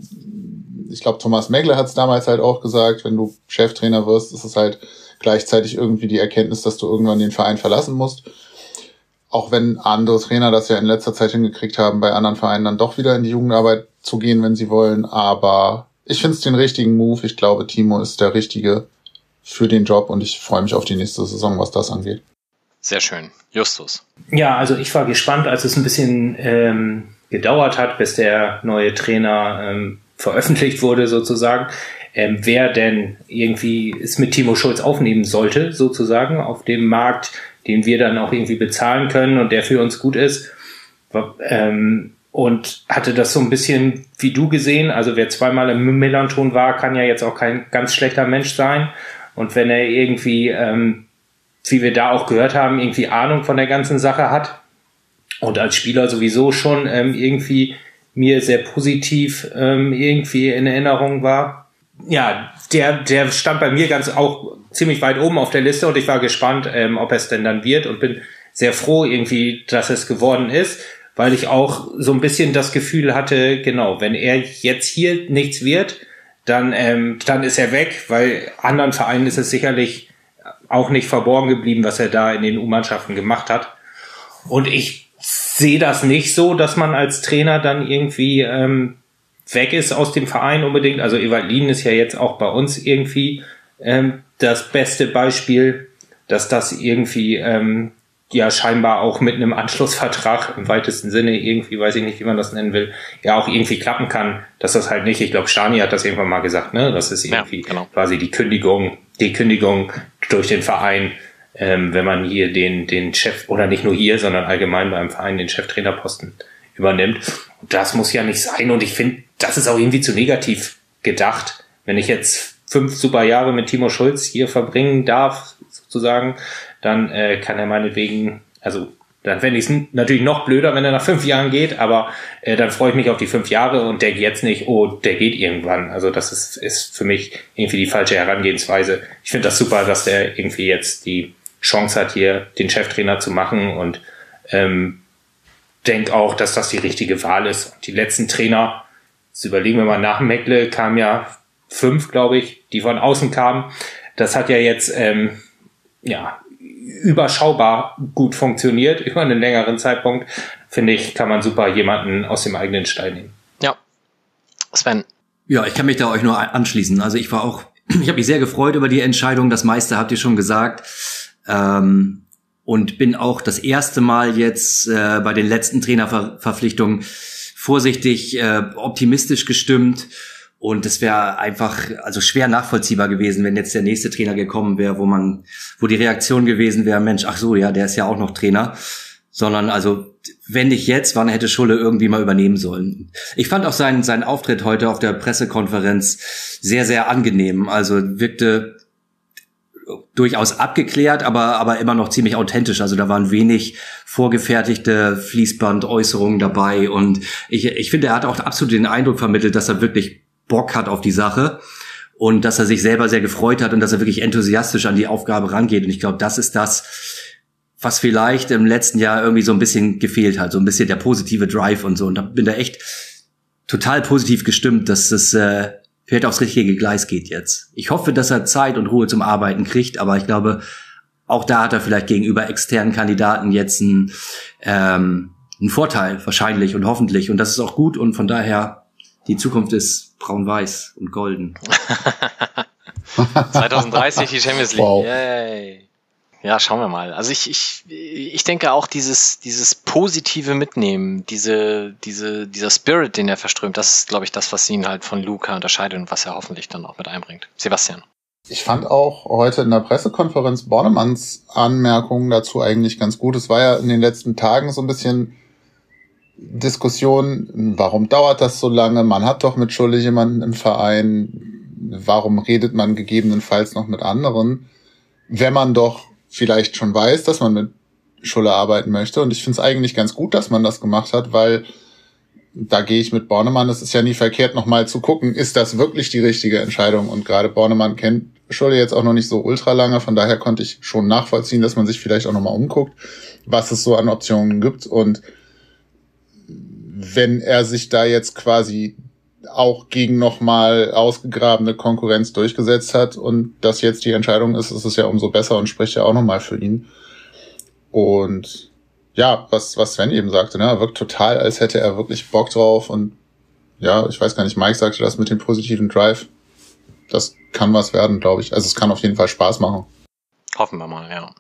ich glaube, Thomas Megle hat es damals halt auch gesagt, wenn du Cheftrainer wirst, ist es halt gleichzeitig irgendwie die Erkenntnis, dass du irgendwann den Verein verlassen musst. Auch wenn andere Trainer das ja in letzter Zeit hingekriegt haben, bei anderen Vereinen dann doch wieder in die Jugendarbeit zu gehen, wenn sie wollen. Aber ich finde es den richtigen Move. Ich glaube, Timo ist der Richtige für den Job und ich freue mich auf die nächste Saison, was das angeht. Sehr schön. Justus. Ja, also ich war gespannt, als es ein bisschen ähm, gedauert hat, bis der neue Trainer ähm, veröffentlicht wurde, sozusagen, ähm, wer denn irgendwie es mit Timo Schulz aufnehmen sollte, sozusagen, auf dem Markt, den wir dann auch irgendwie bezahlen können und der für uns gut ist. Ähm, und hatte das so ein bisschen wie du gesehen. Also wer zweimal im Melanton war, kann ja jetzt auch kein ganz schlechter Mensch sein. Und wenn er irgendwie, ähm, wie wir da auch gehört haben, irgendwie Ahnung von der ganzen Sache hat und als Spieler sowieso schon ähm, irgendwie mir sehr positiv ähm, irgendwie in Erinnerung war. Ja, der, der stand bei mir ganz auch ziemlich weit oben auf der Liste und ich war gespannt, ähm, ob es denn dann wird und bin sehr froh irgendwie, dass es geworden ist, weil ich auch so ein bisschen das Gefühl hatte, genau, wenn er jetzt hier nichts wird, dann, ähm, dann ist er weg, weil anderen Vereinen ist es sicherlich auch nicht verborgen geblieben, was er da in den U-Mannschaften gemacht hat. Und ich sehe das nicht so, dass man als Trainer dann irgendwie ähm, weg ist aus dem Verein unbedingt. Also Ewald Lien ist ja jetzt auch bei uns irgendwie ähm, das beste Beispiel, dass das irgendwie ähm, ja scheinbar auch mit einem Anschlussvertrag im weitesten Sinne irgendwie, weiß ich nicht, wie man das nennen will, ja auch irgendwie klappen kann, dass das halt nicht, ich glaube, Stani hat das irgendwann mal gesagt, ne? Das ist irgendwie ja, genau. quasi die Kündigung, die Kündigung durch den Verein, ähm, wenn man hier den, den Chef, oder nicht nur hier, sondern allgemein beim Verein den Cheftrainerposten übernimmt. Und das muss ja nicht sein. Und ich finde, das ist auch irgendwie zu negativ gedacht. Wenn ich jetzt fünf super Jahre mit Timo Schulz hier verbringen darf, sozusagen, dann äh, kann er meinetwegen, also dann fände ich es natürlich noch blöder, wenn er nach fünf Jahren geht, aber äh, dann freue ich mich auf die fünf Jahre und denke jetzt nicht, oh, der geht irgendwann. Also das ist, ist für mich irgendwie die falsche Herangehensweise. Ich finde das super, dass der irgendwie jetzt die Chance hat, hier den Cheftrainer zu machen und ähm, denke auch, dass das die richtige Wahl ist. Die letzten Trainer, jetzt überlegen wir mal nach Meckle, kamen ja fünf, glaube ich, die von außen kamen. Das hat ja jetzt ähm, ja überschaubar gut funktioniert über einen längeren Zeitpunkt, finde ich, kann man super jemanden aus dem eigenen Stall nehmen. Ja. Sven. Ja, ich kann mich da euch nur anschließen. Also ich war auch, ich habe mich sehr gefreut über die Entscheidung. Das meiste habt ihr schon gesagt. Ähm, und bin auch das erste Mal jetzt äh, bei den letzten Trainerverpflichtungen vorsichtig äh, optimistisch gestimmt und es wäre einfach also schwer nachvollziehbar gewesen, wenn jetzt der nächste Trainer gekommen wäre, wo man, wo die Reaktion gewesen wäre, Mensch, ach so, ja, der ist ja auch noch Trainer. Sondern also, wenn nicht jetzt, wann hätte Schulle irgendwie mal übernehmen sollen? Ich fand auch seinen, seinen Auftritt heute auf der Pressekonferenz sehr, sehr angenehm. Also wirkte durchaus abgeklärt, aber, aber immer noch ziemlich authentisch. Also da waren wenig vorgefertigte Fließbandäußerungen dabei. Und ich, ich finde, er hat auch absolut den Eindruck vermittelt, dass er wirklich Bock hat auf die Sache und dass er sich selber sehr gefreut hat und dass er wirklich enthusiastisch an die Aufgabe rangeht. Und ich glaube, das ist das, was vielleicht im letzten Jahr irgendwie so ein bisschen gefehlt hat, so ein bisschen der positive Drive und so. Und da bin da echt total positiv gestimmt, dass das äh, vielleicht aufs richtige Gleis geht jetzt. Ich hoffe, dass er Zeit und Ruhe zum Arbeiten kriegt, aber ich glaube, auch da hat er vielleicht gegenüber externen Kandidaten jetzt einen, ähm, einen Vorteil wahrscheinlich und hoffentlich. Und das ist auch gut und von daher die Zukunft ist braun-weiß und golden. 2030 die Champions League. Wow. Yay. Ja, schauen wir mal. Also ich, ich, ich denke auch dieses, dieses positive Mitnehmen, diese, diese, dieser Spirit, den er verströmt, das ist, glaube ich, das, was ihn halt von Luca unterscheidet und was er hoffentlich dann auch mit einbringt. Sebastian. Ich fand auch heute in der Pressekonferenz Bornemanns Anmerkungen dazu eigentlich ganz gut. Es war ja in den letzten Tagen so ein bisschen Diskussion, warum dauert das so lange? Man hat doch mit Schule jemanden im Verein. Warum redet man gegebenenfalls noch mit anderen? Wenn man doch vielleicht schon weiß, dass man mit Schule arbeiten möchte. Und ich finde es eigentlich ganz gut, dass man das gemacht hat, weil da gehe ich mit Bornemann. Es ist ja nie verkehrt, nochmal zu gucken, ist das wirklich die richtige Entscheidung? Und gerade Bornemann kennt Schule jetzt auch noch nicht so ultra lange. Von daher konnte ich schon nachvollziehen, dass man sich vielleicht auch nochmal umguckt, was es so an Optionen gibt. Und wenn er sich da jetzt quasi auch gegen nochmal ausgegrabene Konkurrenz durchgesetzt hat und dass jetzt die Entscheidung ist, ist es ja umso besser und spricht ja auch nochmal für ihn. Und ja, was, was Sven eben sagte, ne, wirkt total, als hätte er wirklich Bock drauf und ja, ich weiß gar nicht, Mike sagte das mit dem positiven Drive. Das kann was werden, glaube ich. Also es kann auf jeden Fall Spaß machen. Hoffen wir mal, ja.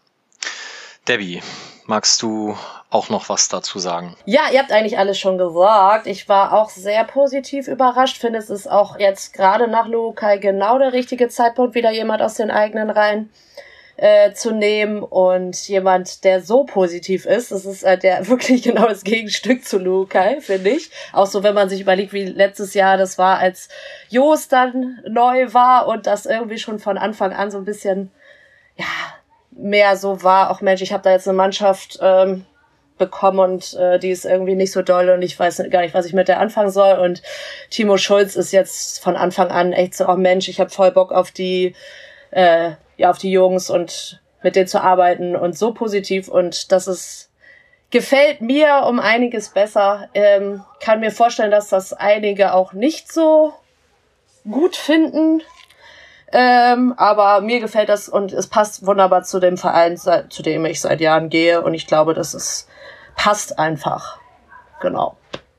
Debbie, magst du auch noch was dazu sagen? Ja, ihr habt eigentlich alles schon gesagt. Ich war auch sehr positiv überrascht. Finde, es ist auch jetzt gerade nach Lukai genau der richtige Zeitpunkt, wieder jemand aus den eigenen Reihen äh, zu nehmen und jemand, der so positiv ist. Das ist äh, der wirklich genau das Gegenstück zu Lukai, finde ich. Auch so, wenn man sich überlegt, wie letztes Jahr das war, als Jos dann neu war und das irgendwie schon von Anfang an so ein bisschen, ja, mehr so war, auch Mensch, ich habe da jetzt eine Mannschaft ähm, bekommen und äh, die ist irgendwie nicht so doll und ich weiß gar nicht, was ich mit der anfangen soll. Und Timo Schulz ist jetzt von Anfang an echt so, oh Mensch, ich habe voll Bock auf die, äh, ja, auf die Jungs und mit denen zu arbeiten und so positiv und das ist gefällt mir um einiges besser. Ähm, kann mir vorstellen, dass das einige auch nicht so gut finden. Ähm, aber mir gefällt das und es passt wunderbar zu dem Verein, zu dem ich seit Jahren gehe. Und ich glaube, das ist, passt einfach. Genau.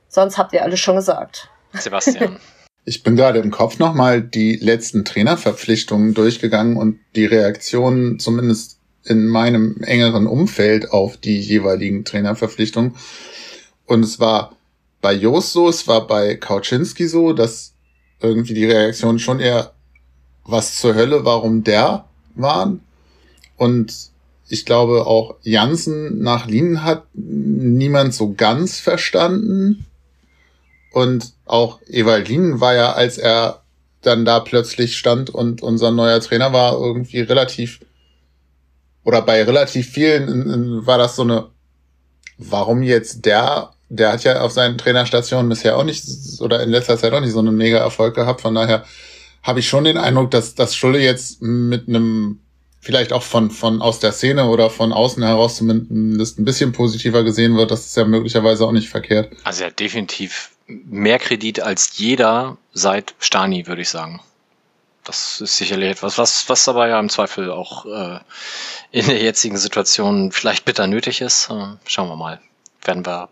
Sonst habt ihr alles schon gesagt. Sebastian. Ich bin gerade im Kopf nochmal die letzten Trainerverpflichtungen durchgegangen und die Reaktionen zumindest in meinem engeren Umfeld auf die jeweiligen Trainerverpflichtungen. Und es war bei Jost so, es war bei Kauczynski so, dass irgendwie die Reaktionen schon eher was zur Hölle, warum der waren. Und ich glaube auch Jansen nach Lien hat niemand so ganz verstanden. Und auch Ewald Lien war ja, als er dann da plötzlich stand und unser neuer Trainer war, irgendwie relativ oder bei relativ vielen war das so eine, warum jetzt der, der hat ja auf seinen Trainerstationen bisher auch nicht oder in letzter Zeit auch nicht so einen mega Erfolg gehabt, von daher habe ich schon den Eindruck, dass, dass Schulle jetzt mit einem, vielleicht auch von, von aus der Szene oder von außen heraus zumindest ein bisschen positiver gesehen wird. Das ist ja möglicherweise auch nicht verkehrt. Also er hat definitiv mehr Kredit als jeder seit Stani, würde ich sagen. Das ist sicherlich etwas, was, was aber ja im Zweifel auch äh, in der jetzigen Situation vielleicht bitter nötig ist. Äh, schauen wir mal. Werden wir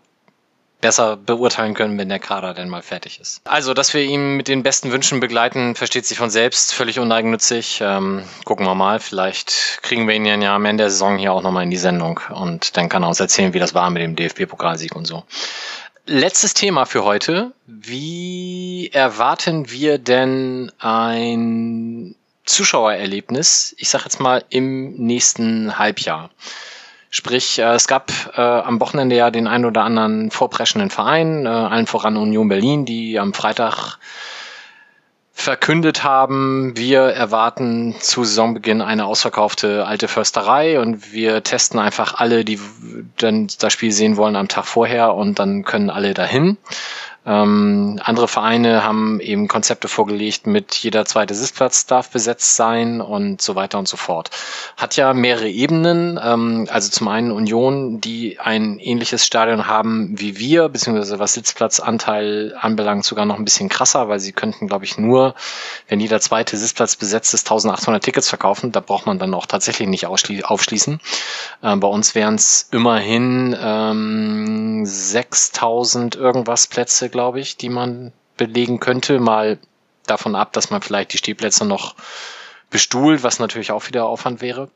besser beurteilen können, wenn der Kader denn mal fertig ist. Also, dass wir ihn mit den besten Wünschen begleiten, versteht sich von selbst, völlig uneigennützig. Ähm, gucken wir mal, vielleicht kriegen wir ihn ja am Ende der Saison hier auch nochmal in die Sendung und dann kann er uns erzählen, wie das war mit dem DFB-Pokalsieg und so. Letztes Thema für heute. Wie erwarten wir denn ein Zuschauererlebnis, ich sag jetzt mal im nächsten Halbjahr? Sprich, äh, es gab äh, am Wochenende ja den ein oder anderen vorpreschenden Verein, äh, allen voran Union Berlin, die am Freitag verkündet haben, wir erwarten zu Saisonbeginn eine ausverkaufte alte Försterei und wir testen einfach alle, die dann das Spiel sehen wollen am Tag vorher und dann können alle dahin. Ähm, andere Vereine haben eben Konzepte vorgelegt mit jeder zweite Sitzplatz darf besetzt sein und so weiter und so fort. Hat ja mehrere Ebenen. Ähm, also zum einen Union, die ein ähnliches Stadion haben wie wir, beziehungsweise was Sitzplatzanteil anbelangt, sogar noch ein bisschen krasser, weil sie könnten, glaube ich, nur, wenn jeder zweite Sitzplatz besetzt ist, 1800 Tickets verkaufen. Da braucht man dann auch tatsächlich nicht aufschließen. Ähm, bei uns wären es immerhin ähm, 6000 irgendwas Plätze glaube ich, die man belegen könnte. Mal davon ab, dass man vielleicht die Stehplätze noch bestuhlt, was natürlich auch wieder Aufwand wäre.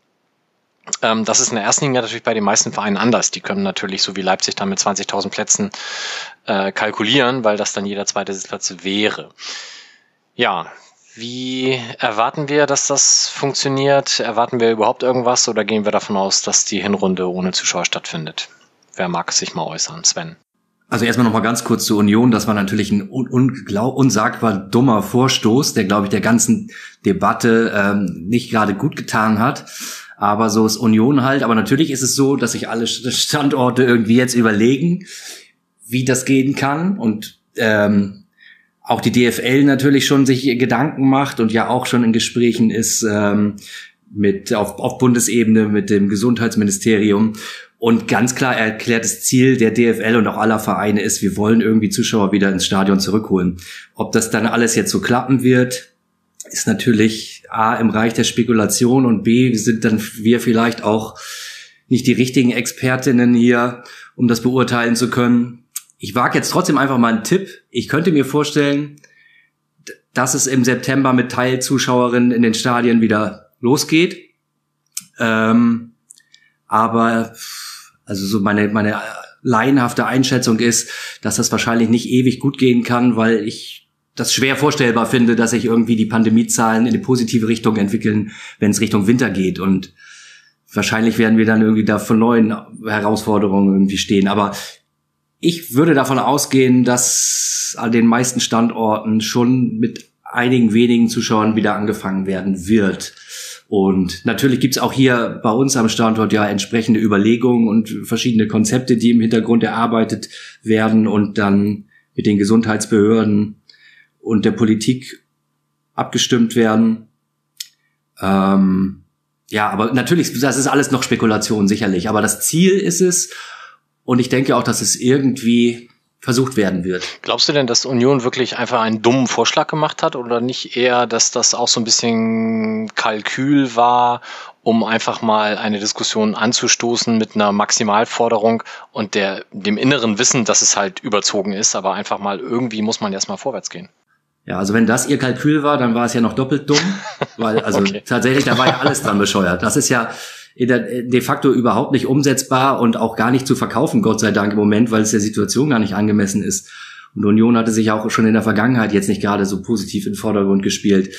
Ähm, das ist in der ersten Liga natürlich bei den meisten Vereinen anders. Die können natürlich, so wie Leipzig, dann mit 20.000 Plätzen äh, kalkulieren, weil das dann jeder zweite Sitzplatz wäre. Ja, wie erwarten wir, dass das funktioniert? Erwarten wir überhaupt irgendwas oder gehen wir davon aus, dass die Hinrunde ohne Zuschauer stattfindet? Wer mag sich mal äußern? Sven. Also erstmal noch mal ganz kurz zur Union. Das war natürlich ein un unglaub unsagbar dummer Vorstoß, der, glaube ich, der ganzen Debatte ähm, nicht gerade gut getan hat. Aber so ist Union halt. Aber natürlich ist es so, dass sich alle Standorte irgendwie jetzt überlegen, wie das gehen kann. Und ähm, auch die DFL natürlich schon sich Gedanken macht und ja auch schon in Gesprächen ist ähm, mit auf, auf Bundesebene mit dem Gesundheitsministerium. Und ganz klar erklärtes Ziel der DFL und auch aller Vereine ist, wir wollen irgendwie Zuschauer wieder ins Stadion zurückholen. Ob das dann alles jetzt so klappen wird, ist natürlich A im Reich der Spekulation und B sind dann wir vielleicht auch nicht die richtigen Expertinnen hier, um das beurteilen zu können. Ich wage jetzt trotzdem einfach mal einen Tipp. Ich könnte mir vorstellen, dass es im September mit Teilzuschauerinnen in den Stadien wieder losgeht. Ähm, aber also so meine, meine laienhafte Einschätzung ist, dass das wahrscheinlich nicht ewig gut gehen kann, weil ich das schwer vorstellbar finde, dass sich irgendwie die Pandemiezahlen in eine positive Richtung entwickeln, wenn es Richtung Winter geht. Und wahrscheinlich werden wir dann irgendwie da vor neuen Herausforderungen irgendwie stehen. Aber ich würde davon ausgehen, dass an den meisten Standorten schon mit einigen wenigen Zuschauern wieder angefangen werden wird. Und natürlich gibt's auch hier bei uns am Standort ja entsprechende Überlegungen und verschiedene Konzepte, die im Hintergrund erarbeitet werden und dann mit den Gesundheitsbehörden und der Politik abgestimmt werden. Ähm, ja, aber natürlich, das ist alles noch Spekulation, sicherlich. Aber das Ziel ist es, und ich denke auch, dass es irgendwie versucht werden wird. Glaubst du denn, dass Union wirklich einfach einen dummen Vorschlag gemacht hat oder nicht eher, dass das auch so ein bisschen Kalkül war, um einfach mal eine Diskussion anzustoßen mit einer Maximalforderung und der, dem inneren Wissen, dass es halt überzogen ist, aber einfach mal irgendwie muss man erstmal vorwärts gehen? Ja, also wenn das ihr Kalkül war, dann war es ja noch doppelt dumm, weil also okay. tatsächlich, da war ja alles dran bescheuert. Das ist ja, de facto überhaupt nicht umsetzbar und auch gar nicht zu verkaufen, Gott sei Dank im Moment, weil es der Situation gar nicht angemessen ist. Und Union hatte sich auch schon in der Vergangenheit jetzt nicht gerade so positiv in den Vordergrund gespielt.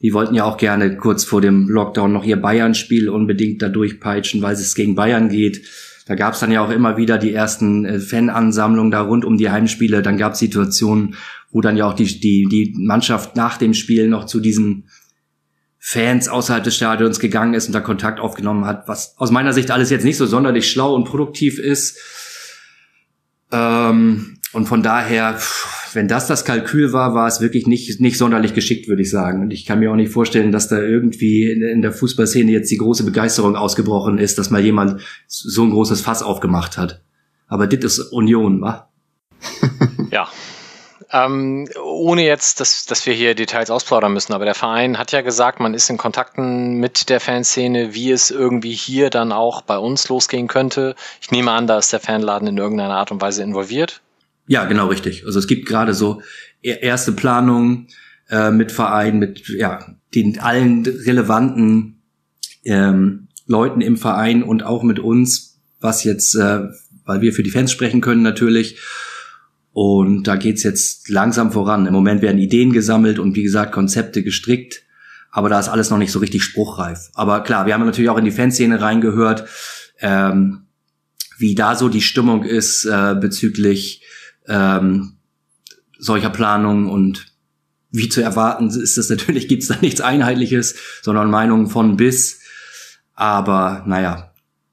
Die wollten ja auch gerne kurz vor dem Lockdown noch ihr Bayern-Spiel unbedingt da durchpeitschen, weil es gegen Bayern geht. Da gab es dann ja auch immer wieder die ersten äh, Fanansammlungen da rund um die Heimspiele. Dann gab es Situationen, wo dann ja auch die, die, die Mannschaft nach dem Spiel noch zu diesen Fans außerhalb des Stadions gegangen ist und da Kontakt aufgenommen hat, was aus meiner Sicht alles jetzt nicht so sonderlich schlau und produktiv ist. Ähm, und von daher, wenn das das Kalkül war, war es wirklich nicht, nicht sonderlich geschickt, würde ich sagen. Und ich kann mir auch nicht vorstellen, dass da irgendwie in, der Fußballszene jetzt die große Begeisterung ausgebrochen ist, dass mal jemand so ein großes Fass aufgemacht hat. Aber dit ist Union, wa? ja, ähm, ohne jetzt, dass, dass wir hier Details ausplaudern müssen, aber der Verein hat ja gesagt, man ist in Kontakten mit der Fanszene, wie es irgendwie hier dann auch bei uns losgehen könnte. Ich nehme an, da ist der Fanladen in irgendeiner Art und Weise involviert. Ja, genau richtig. Also es gibt gerade so e-, erste Planungen äh, mit Verein, mit ja, den allen relevanten ähm, Leuten im Verein und auch mit uns, was jetzt, äh, weil wir für die Fans sprechen können natürlich und da geht's jetzt langsam voran. Im Moment werden Ideen gesammelt und wie gesagt Konzepte gestrickt. Aber da ist alles noch nicht so richtig spruchreif. Aber klar, wir haben natürlich auch in die Fanszene reingehört, ähm, wie da so die Stimmung ist äh, bezüglich ähm, solcher Planungen und wie zu erwarten ist das natürlich, gibt's da nichts Einheitliches, sondern Meinungen von bis. Aber naja,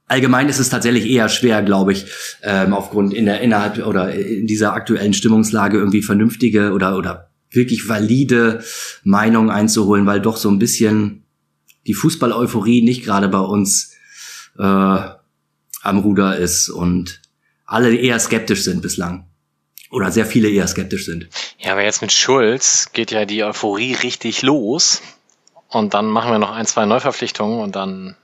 allgemein ist es tatsächlich eher schwer, glaube ich, ähm, aufgrund in der innerhalb oder in dieser aktuellen Stimmungslage irgendwie vernünftige oder oder wirklich valide Meinungen einzuholen, weil doch so ein bisschen die Fußball-Euphorie nicht gerade bei uns äh, am Ruder ist und alle eher skeptisch sind bislang. Oder sehr viele eher skeptisch sind. Ja, aber jetzt mit Schulz geht ja die Euphorie richtig los. Und dann machen wir noch ein, zwei Neuverpflichtungen und dann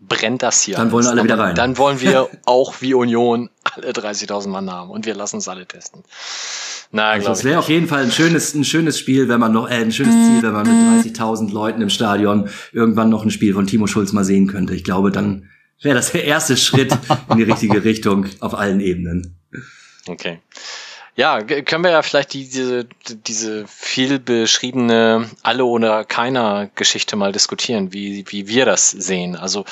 brennt das hier. Dann wollen alle wieder rein. Dann wollen wir auch wie Union alle 30.000 Mann haben und wir lassen uns alle testen. Na, also es wäre auf jeden Fall ein schönes, ein schönes Spiel, wenn man noch, äh, ein schönes Ziel, wenn man mit 30.000 Leuten im Stadion irgendwann noch ein Spiel von Timo Schulz mal sehen könnte. Ich glaube, dann wäre das der erste Schritt in die richtige Richtung auf allen Ebenen. Okay. Ja, können wir ja vielleicht diese, diese viel beschriebene Alle oder keiner Geschichte mal diskutieren, wie, wie wir das sehen. Also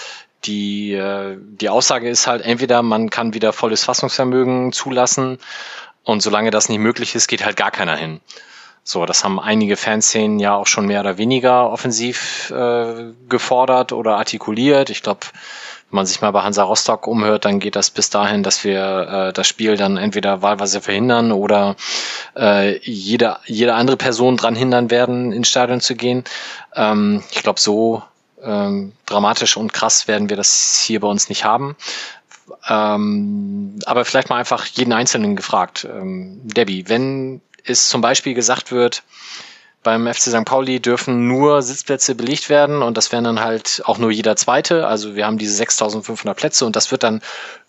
die, äh, die Aussage ist halt, entweder man kann wieder volles Fassungsvermögen zulassen und solange das nicht möglich ist, geht halt gar keiner hin. So, das haben einige Fanszenen ja auch schon mehr oder weniger offensiv äh, gefordert oder artikuliert. Ich glaube, wenn man sich mal bei Hansa Rostock umhört, dann geht das bis dahin, dass wir äh, das Spiel dann entweder wahlweise verhindern oder äh, jede, jede andere Person dran hindern werden, ins Stadion zu gehen. Ähm, ich glaube, so ähm, dramatisch und krass werden wir das hier bei uns nicht haben. Ähm, aber vielleicht mal einfach jeden Einzelnen gefragt. Ähm, Debbie, wenn es zum Beispiel gesagt wird, beim FC St. Pauli dürfen nur Sitzplätze belegt werden und das wären dann halt auch nur jeder zweite. Also wir haben diese 6500 Plätze und das wird dann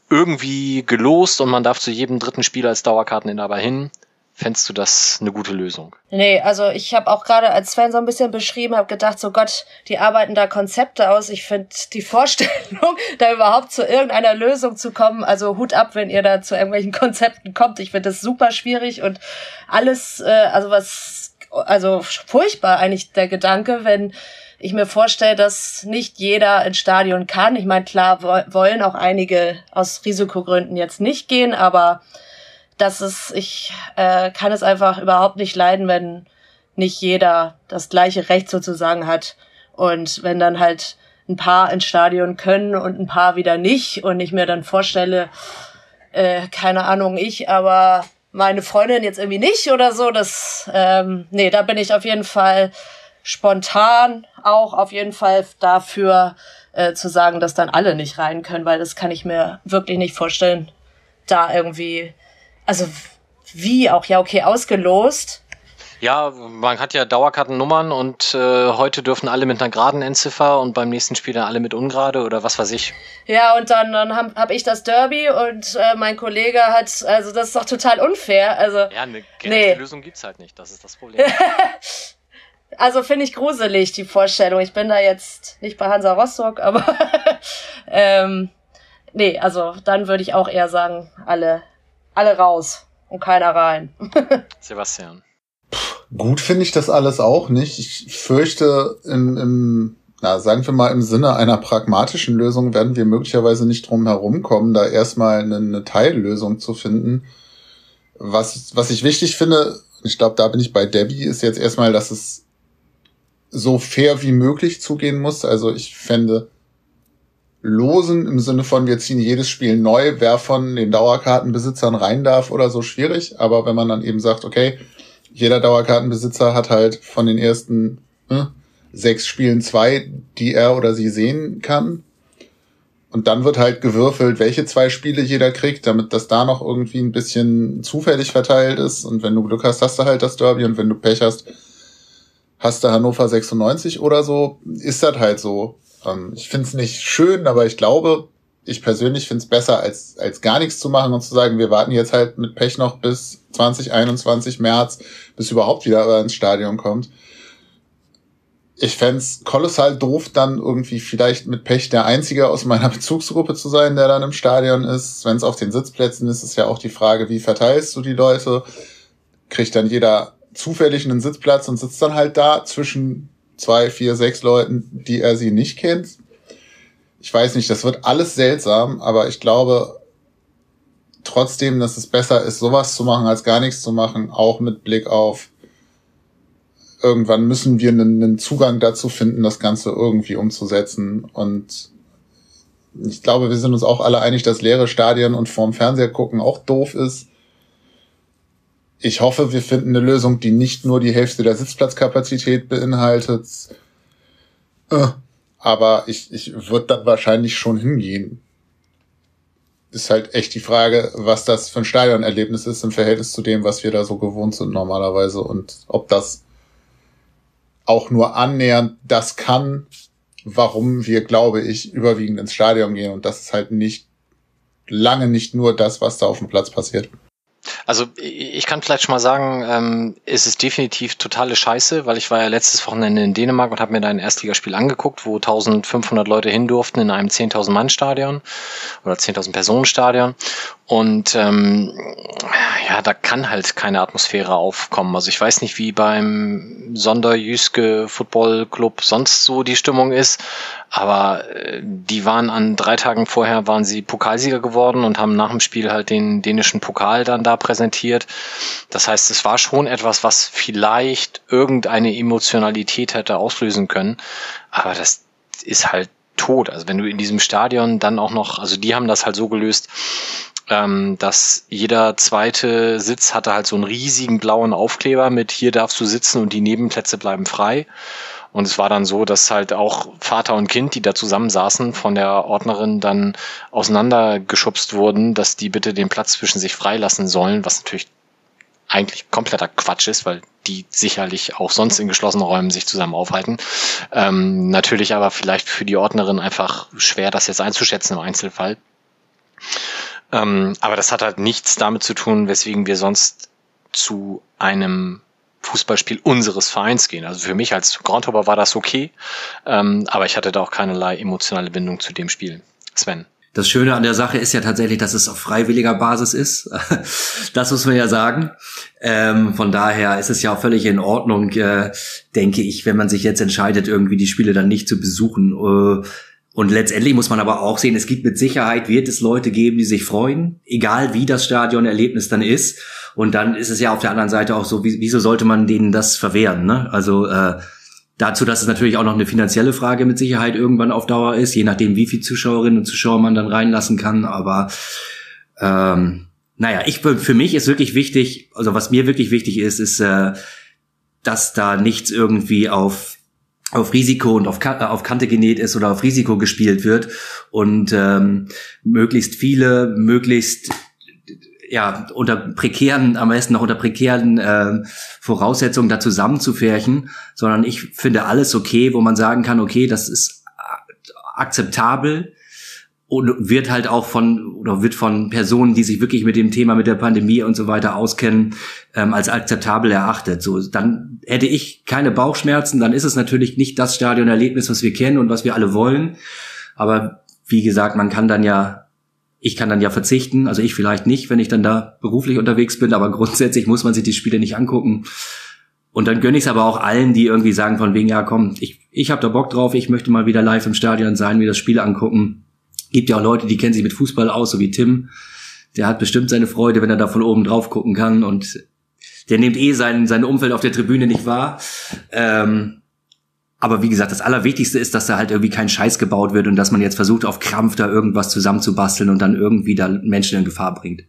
irgendwie gelost und man darf zu jedem dritten Spiel als Dauerkarteninhaber hin. Fändest du das eine gute Lösung? Nee, also ich habe auch gerade als Fan so ein bisschen beschrieben, habe gedacht, so Gott, die arbeiten da Konzepte aus. Ich finde die Vorstellung, da überhaupt zu irgendeiner Lösung zu kommen, also Hut ab, wenn ihr da zu irgendwelchen Konzepten kommt. Ich finde das super schwierig und alles, äh, also was, also furchtbar eigentlich der Gedanke, wenn ich mir vorstelle, dass nicht jeder ins Stadion kann. Ich meine, klar wollen auch einige aus Risikogründen jetzt nicht gehen, aber das ist, ich äh, kann es einfach überhaupt nicht leiden, wenn nicht jeder das gleiche Recht sozusagen hat. Und wenn dann halt ein paar ins Stadion können und ein paar wieder nicht und ich mir dann vorstelle, äh, keine Ahnung, ich, aber meine Freundin jetzt irgendwie nicht oder so, das, ähm, nee, da bin ich auf jeden Fall spontan auch auf jeden Fall dafür äh, zu sagen, dass dann alle nicht rein können, weil das kann ich mir wirklich nicht vorstellen, da irgendwie also wie auch, ja, okay, ausgelost. Ja, man hat ja Dauerkartennummern und äh, heute dürfen alle mit einer geraden Endziffer und beim nächsten Spiel dann alle mit ungerade oder was weiß ich. Ja, und dann, dann habe hab ich das Derby und äh, mein Kollege hat, also das ist doch total unfair. Also, ja, eine nee. Lösung gibt's halt nicht, das ist das Problem. also finde ich gruselig, die Vorstellung. Ich bin da jetzt nicht bei Hansa Rostock, aber ähm, nee, also dann würde ich auch eher sagen, alle alle raus und keiner rein. Sebastian. Gut finde ich das alles auch nicht. Ich fürchte, im, im, na, sagen wir mal, im Sinne einer pragmatischen Lösung werden wir möglicherweise nicht drum herum kommen, da erstmal eine, eine Teillösung zu finden. Was, was ich wichtig finde, ich glaube, da bin ich bei Debbie, ist jetzt erstmal, dass es so fair wie möglich zugehen muss. Also ich fände losen im Sinne von, wir ziehen jedes Spiel neu, wer von den Dauerkartenbesitzern rein darf oder so schwierig. Aber wenn man dann eben sagt, okay, jeder Dauerkartenbesitzer hat halt von den ersten äh, sechs Spielen zwei, die er oder sie sehen kann. Und dann wird halt gewürfelt, welche zwei Spiele jeder kriegt, damit das da noch irgendwie ein bisschen zufällig verteilt ist. Und wenn du Glück hast, hast du halt das Derby. Und wenn du Pech hast, hast du Hannover 96 oder so. Ist das halt so. Ähm, ich finde es nicht schön, aber ich glaube, ich persönlich finde es besser, als, als gar nichts zu machen und zu sagen, wir warten jetzt halt mit Pech noch bis 2021 März, bis überhaupt wieder ins Stadion kommt. Ich fände kolossal doof, dann irgendwie vielleicht mit Pech der Einzige aus meiner Bezugsgruppe zu sein, der dann im Stadion ist. Wenn es auf den Sitzplätzen ist, ist ja auch die Frage, wie verteilst du die Leute? Kriegt dann jeder zufällig einen Sitzplatz und sitzt dann halt da zwischen zwei, vier, sechs Leuten, die er sie nicht kennt. Ich weiß nicht, das wird alles seltsam, aber ich glaube trotzdem, dass es besser ist, sowas zu machen, als gar nichts zu machen, auch mit Blick auf irgendwann müssen wir einen, einen Zugang dazu finden, das Ganze irgendwie umzusetzen. Und ich glaube, wir sind uns auch alle einig, dass leere Stadien und vorm Fernseher gucken auch doof ist ich hoffe, wir finden eine Lösung, die nicht nur die Hälfte der Sitzplatzkapazität beinhaltet. Äh, aber ich, ich würde dann wahrscheinlich schon hingehen. Ist halt echt die Frage, was das für ein Stadionerlebnis ist im Verhältnis zu dem, was wir da so gewohnt sind normalerweise und ob das auch nur annähernd das kann, warum wir, glaube ich, überwiegend ins Stadion gehen und das ist halt nicht lange nicht nur das, was da auf dem Platz passiert. Also ich kann vielleicht schon mal sagen, ähm, es ist definitiv totale Scheiße, weil ich war ja letztes Wochenende in Dänemark und habe mir da ein Erstligaspiel angeguckt, wo 1500 Leute hin durften in einem 10.000 Mann Stadion oder 10.000 Personen Stadion und ähm, ja, da kann halt keine Atmosphäre aufkommen. Also ich weiß nicht, wie beim Sonderjüske Football Club sonst so die Stimmung ist, aber äh, die waren an drei Tagen vorher waren sie Pokalsieger geworden und haben nach dem Spiel halt den dänischen Pokal dann da präsentiert. Das heißt, es war schon etwas, was vielleicht irgendeine Emotionalität hätte auslösen können, aber das ist halt tot. Also wenn du in diesem Stadion dann auch noch, also die haben das halt so gelöst, ähm, dass jeder zweite Sitz hatte halt so einen riesigen blauen Aufkleber mit hier darfst du sitzen und die Nebenplätze bleiben frei. Und es war dann so, dass halt auch Vater und Kind, die da zusammensaßen, von der Ordnerin dann auseinandergeschubst wurden, dass die bitte den Platz zwischen sich freilassen sollen, was natürlich eigentlich kompletter Quatsch ist, weil die sicherlich auch sonst in geschlossenen Räumen sich zusammen aufhalten. Ähm, natürlich aber vielleicht für die Ordnerin einfach schwer, das jetzt einzuschätzen im Einzelfall. Ähm, aber das hat halt nichts damit zu tun, weswegen wir sonst zu einem Fußballspiel unseres Vereins gehen. Also für mich als Groundhopper war das okay, ähm, aber ich hatte da auch keinerlei emotionale Bindung zu dem Spiel. Sven. Das Schöne an der Sache ist ja tatsächlich, dass es auf freiwilliger Basis ist. Das muss man ja sagen. Ähm, von daher ist es ja auch völlig in Ordnung, äh, denke ich, wenn man sich jetzt entscheidet, irgendwie die Spiele dann nicht zu besuchen. Äh, und letztendlich muss man aber auch sehen, es gibt mit Sicherheit, wird es Leute geben, die sich freuen, egal wie das Stadionerlebnis dann ist. Und dann ist es ja auf der anderen Seite auch so, wieso sollte man denen das verwehren? Ne? Also äh, dazu, dass es natürlich auch noch eine finanzielle Frage mit Sicherheit irgendwann auf Dauer ist, je nachdem, wie viel Zuschauerinnen und Zuschauer man dann reinlassen kann. Aber ähm, naja, ich für mich ist wirklich wichtig, also was mir wirklich wichtig ist, ist, äh, dass da nichts irgendwie auf auf Risiko und auf, auf Kante genäht ist oder auf Risiko gespielt wird und ähm, möglichst viele, möglichst ja unter prekären, am besten noch unter prekären äh, Voraussetzungen da zusammenzufärchen, sondern ich finde alles okay, wo man sagen kann, okay, das ist akzeptabel und wird halt auch von oder wird von Personen, die sich wirklich mit dem Thema mit der Pandemie und so weiter auskennen, ähm, als akzeptabel erachtet. So, dann hätte ich keine Bauchschmerzen, dann ist es natürlich nicht das Stadionerlebnis, was wir kennen und was wir alle wollen. Aber wie gesagt, man kann dann ja, ich kann dann ja verzichten, also ich vielleicht nicht, wenn ich dann da beruflich unterwegs bin, aber grundsätzlich muss man sich die Spiele nicht angucken. Und dann gönne ich es aber auch allen, die irgendwie sagen von wegen, ja komm, ich, ich habe da Bock drauf, ich möchte mal wieder live im Stadion sein, mir das Spiel angucken Gibt ja auch Leute, die kennen sich mit Fußball aus, so wie Tim. Der hat bestimmt seine Freude, wenn er da von oben drauf gucken kann und der nimmt eh sein, sein Umfeld auf der Tribüne nicht wahr. Ähm, aber wie gesagt, das Allerwichtigste ist, dass da halt irgendwie kein Scheiß gebaut wird und dass man jetzt versucht, auf Krampf da irgendwas zusammenzubasteln und dann irgendwie da Menschen in Gefahr bringt.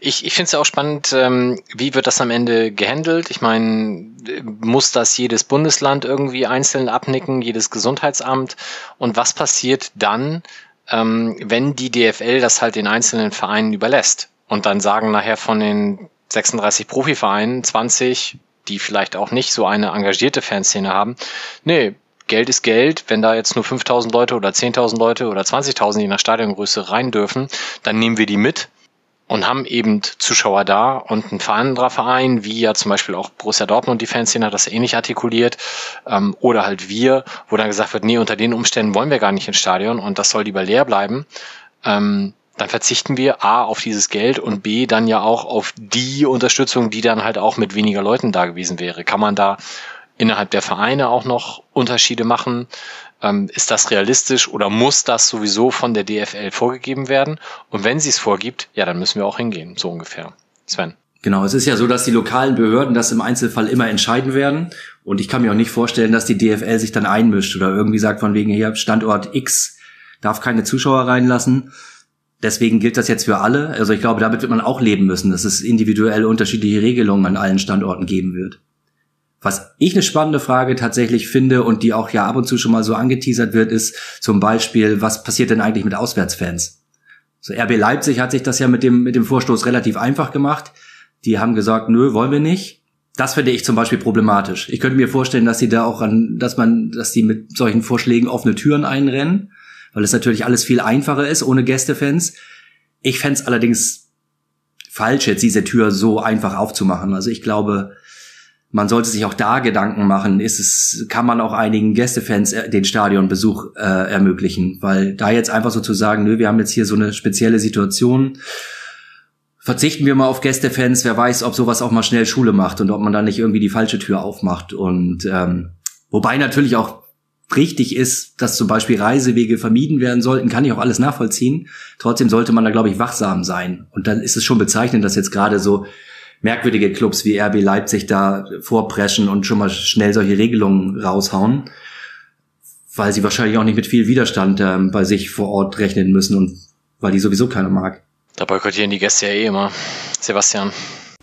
Ich, ich finde es ja auch spannend, ähm, wie wird das am Ende gehandelt? Ich meine, muss das jedes Bundesland irgendwie einzeln abnicken, jedes Gesundheitsamt? Und was passiert dann, ähm, wenn die DFL das halt den einzelnen Vereinen überlässt? Und dann sagen nachher von den 36 Profivereinen 20, die vielleicht auch nicht so eine engagierte Fanszene haben, nee, Geld ist Geld. Wenn da jetzt nur 5000 Leute oder 10.000 Leute oder 20.000 je nach Stadiongröße rein dürfen, dann nehmen wir die mit und haben eben Zuschauer da und ein anderer Verein, wie ja zum Beispiel auch Borussia Dortmund, die Fanszene hat das ähnlich artikuliert, ähm, oder halt wir, wo dann gesagt wird, nee, unter den Umständen wollen wir gar nicht ins Stadion und das soll lieber leer bleiben, ähm, dann verzichten wir A auf dieses Geld und B dann ja auch auf die Unterstützung, die dann halt auch mit weniger Leuten da gewesen wäre. Kann man da innerhalb der Vereine auch noch Unterschiede machen? Ähm, ist das realistisch oder muss das sowieso von der DFL vorgegeben werden? Und wenn sie es vorgibt, ja, dann müssen wir auch hingehen, so ungefähr. Sven. Genau, es ist ja so, dass die lokalen Behörden das im Einzelfall immer entscheiden werden. Und ich kann mir auch nicht vorstellen, dass die DFL sich dann einmischt oder irgendwie sagt von wegen hier Standort X darf keine Zuschauer reinlassen. Deswegen gilt das jetzt für alle. Also ich glaube, damit wird man auch leben müssen, dass es individuell unterschiedliche Regelungen an allen Standorten geben wird. Was ich eine spannende Frage tatsächlich finde und die auch ja ab und zu schon mal so angeteasert wird, ist zum Beispiel, was passiert denn eigentlich mit Auswärtsfans? So RB Leipzig hat sich das ja mit dem, mit dem Vorstoß relativ einfach gemacht. Die haben gesagt, nö, wollen wir nicht. Das finde ich zum Beispiel problematisch. Ich könnte mir vorstellen, dass sie da auch an, dass man, dass die mit solchen Vorschlägen offene Türen einrennen, weil es natürlich alles viel einfacher ist ohne Gästefans. Ich fände es allerdings falsch, jetzt diese Tür so einfach aufzumachen. Also ich glaube, man sollte sich auch da Gedanken machen, ist es, kann man auch einigen Gästefans äh, den Stadionbesuch äh, ermöglichen, weil da jetzt einfach so zu sagen, nö, wir haben jetzt hier so eine spezielle Situation, verzichten wir mal auf Gästefans, wer weiß, ob sowas auch mal schnell Schule macht und ob man da nicht irgendwie die falsche Tür aufmacht. Und ähm, wobei natürlich auch richtig ist, dass zum Beispiel Reisewege vermieden werden sollten, kann ich auch alles nachvollziehen. Trotzdem sollte man da, glaube ich, wachsam sein. Und dann ist es schon bezeichnend, dass jetzt gerade so merkwürdige Clubs wie RB Leipzig da vorpreschen und schon mal schnell solche Regelungen raushauen, weil sie wahrscheinlich auch nicht mit viel Widerstand ähm, bei sich vor Ort rechnen müssen und weil die sowieso keiner mag. Da boykottieren die Gäste ja eh immer. Sebastian.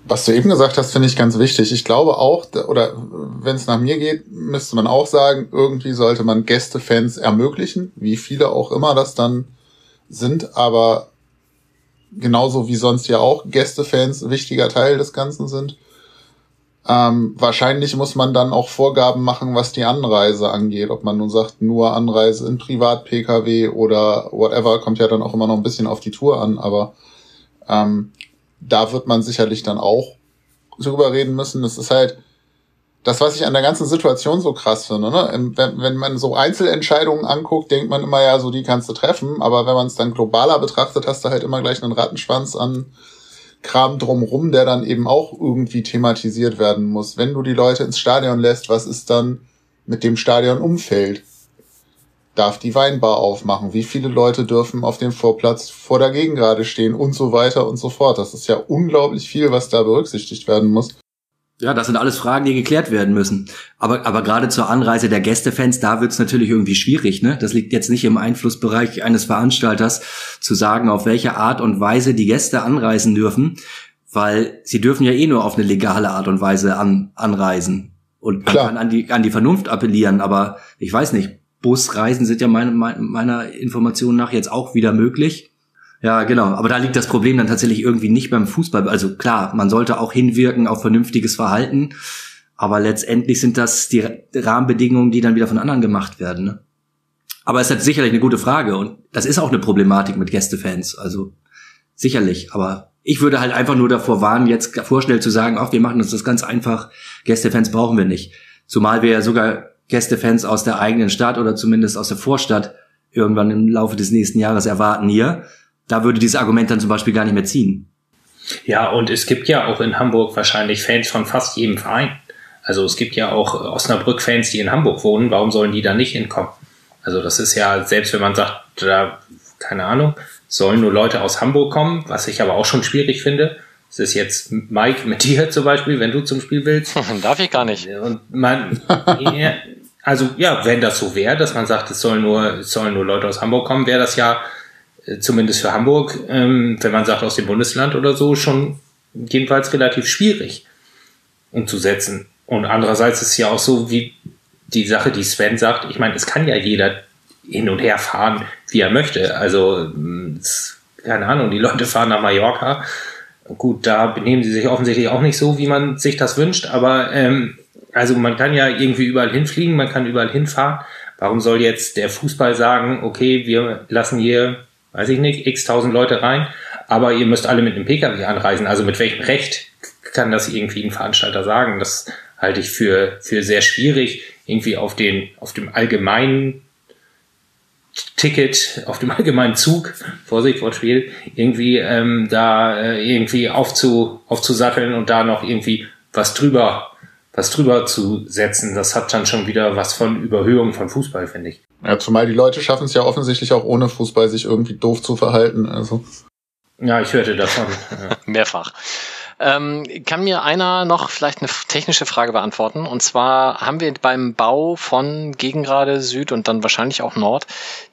Was du eben gesagt hast, finde ich ganz wichtig. Ich glaube auch, oder wenn es nach mir geht, müsste man auch sagen, irgendwie sollte man Gästefans ermöglichen, wie viele auch immer das dann sind, aber genauso wie sonst ja auch Gästefans wichtiger Teil des Ganzen sind. Ähm, wahrscheinlich muss man dann auch Vorgaben machen, was die Anreise angeht. Ob man nun sagt, nur Anreise in Privat-Pkw oder whatever, kommt ja dann auch immer noch ein bisschen auf die Tour an, aber ähm, da wird man sicherlich dann auch drüber reden müssen. Das ist halt das, was ich an der ganzen Situation so krass finde. Ne? Wenn, wenn man so Einzelentscheidungen anguckt, denkt man immer ja, so die kannst du treffen, aber wenn man es dann globaler betrachtet, hast du halt immer gleich einen Rattenschwanz an Kram drumrum, der dann eben auch irgendwie thematisiert werden muss. Wenn du die Leute ins Stadion lässt, was ist dann mit dem Stadionumfeld? Darf die Weinbar aufmachen? Wie viele Leute dürfen auf dem Vorplatz vor der Gegengrade stehen und so weiter und so fort? Das ist ja unglaublich viel, was da berücksichtigt werden muss. Ja, das sind alles Fragen, die geklärt werden müssen. Aber, aber gerade zur Anreise der Gästefans, da wird's natürlich irgendwie schwierig. Ne? Das liegt jetzt nicht im Einflussbereich eines Veranstalters, zu sagen, auf welche Art und Weise die Gäste anreisen dürfen, weil sie dürfen ja eh nur auf eine legale Art und Weise an, anreisen. Und man Klar. kann an die, an die Vernunft appellieren, aber ich weiß nicht, Busreisen sind ja meine, meiner Information nach jetzt auch wieder möglich. Ja, genau. Aber da liegt das Problem dann tatsächlich irgendwie nicht beim Fußball. Also klar, man sollte auch hinwirken auf vernünftiges Verhalten. Aber letztendlich sind das die Rahmenbedingungen, die dann wieder von anderen gemacht werden. Ne? Aber es ist sicherlich eine gute Frage. Und das ist auch eine Problematik mit Gästefans. Also sicherlich. Aber ich würde halt einfach nur davor warnen, jetzt vorschnell zu sagen, ach, wir machen uns das ganz einfach. Gästefans brauchen wir nicht. Zumal wir ja sogar Gästefans aus der eigenen Stadt oder zumindest aus der Vorstadt irgendwann im Laufe des nächsten Jahres erwarten hier da würde dieses Argument dann zum Beispiel gar nicht mehr ziehen. Ja, und es gibt ja auch in Hamburg wahrscheinlich Fans von fast jedem Verein. Also es gibt ja auch Osnabrück-Fans, die in Hamburg wohnen. Warum sollen die da nicht hinkommen? Also das ist ja, selbst wenn man sagt, da, keine Ahnung, sollen nur Leute aus Hamburg kommen, was ich aber auch schon schwierig finde. Es ist jetzt Mike mit dir zum Beispiel, wenn du zum Spiel willst. Darf ich gar nicht. Und man, also ja, wenn das so wäre, dass man sagt, es sollen nur, es sollen nur Leute aus Hamburg kommen, wäre das ja äh, zumindest für Hamburg, ähm, wenn man sagt aus dem Bundesland oder so, schon jedenfalls relativ schwierig umzusetzen. Und andererseits ist es ja auch so, wie die Sache, die Sven sagt, ich meine, es kann ja jeder hin und her fahren, wie er möchte. Also, keine Ahnung, die Leute fahren nach Mallorca. Gut, da benehmen sie sich offensichtlich auch nicht so, wie man sich das wünscht, aber ähm, also man kann ja irgendwie überall hinfliegen, man kann überall hinfahren. Warum soll jetzt der Fußball sagen, okay, wir lassen hier weiß ich nicht, x tausend Leute rein, aber ihr müsst alle mit einem Pkw anreisen. Also mit welchem Recht kann das irgendwie ein Veranstalter sagen? Das halte ich für, für sehr schwierig, irgendwie auf den, auf dem allgemeinen Ticket, auf dem allgemeinen Zug, Vorsicht, Wortspiel, irgendwie ähm, da äh, irgendwie aufzu, aufzusatteln und da noch irgendwie was drüber, was drüber zu setzen. Das hat dann schon wieder was von Überhöhung von Fußball, finde ich. Ja, zumal die Leute schaffen es ja offensichtlich auch ohne Fußball, sich irgendwie doof zu verhalten. Also. Ja, ich hörte davon. Mehrfach. Ähm, kann mir einer noch vielleicht eine technische Frage beantworten? Und zwar haben wir beim Bau von Gegengrade Süd und dann wahrscheinlich auch Nord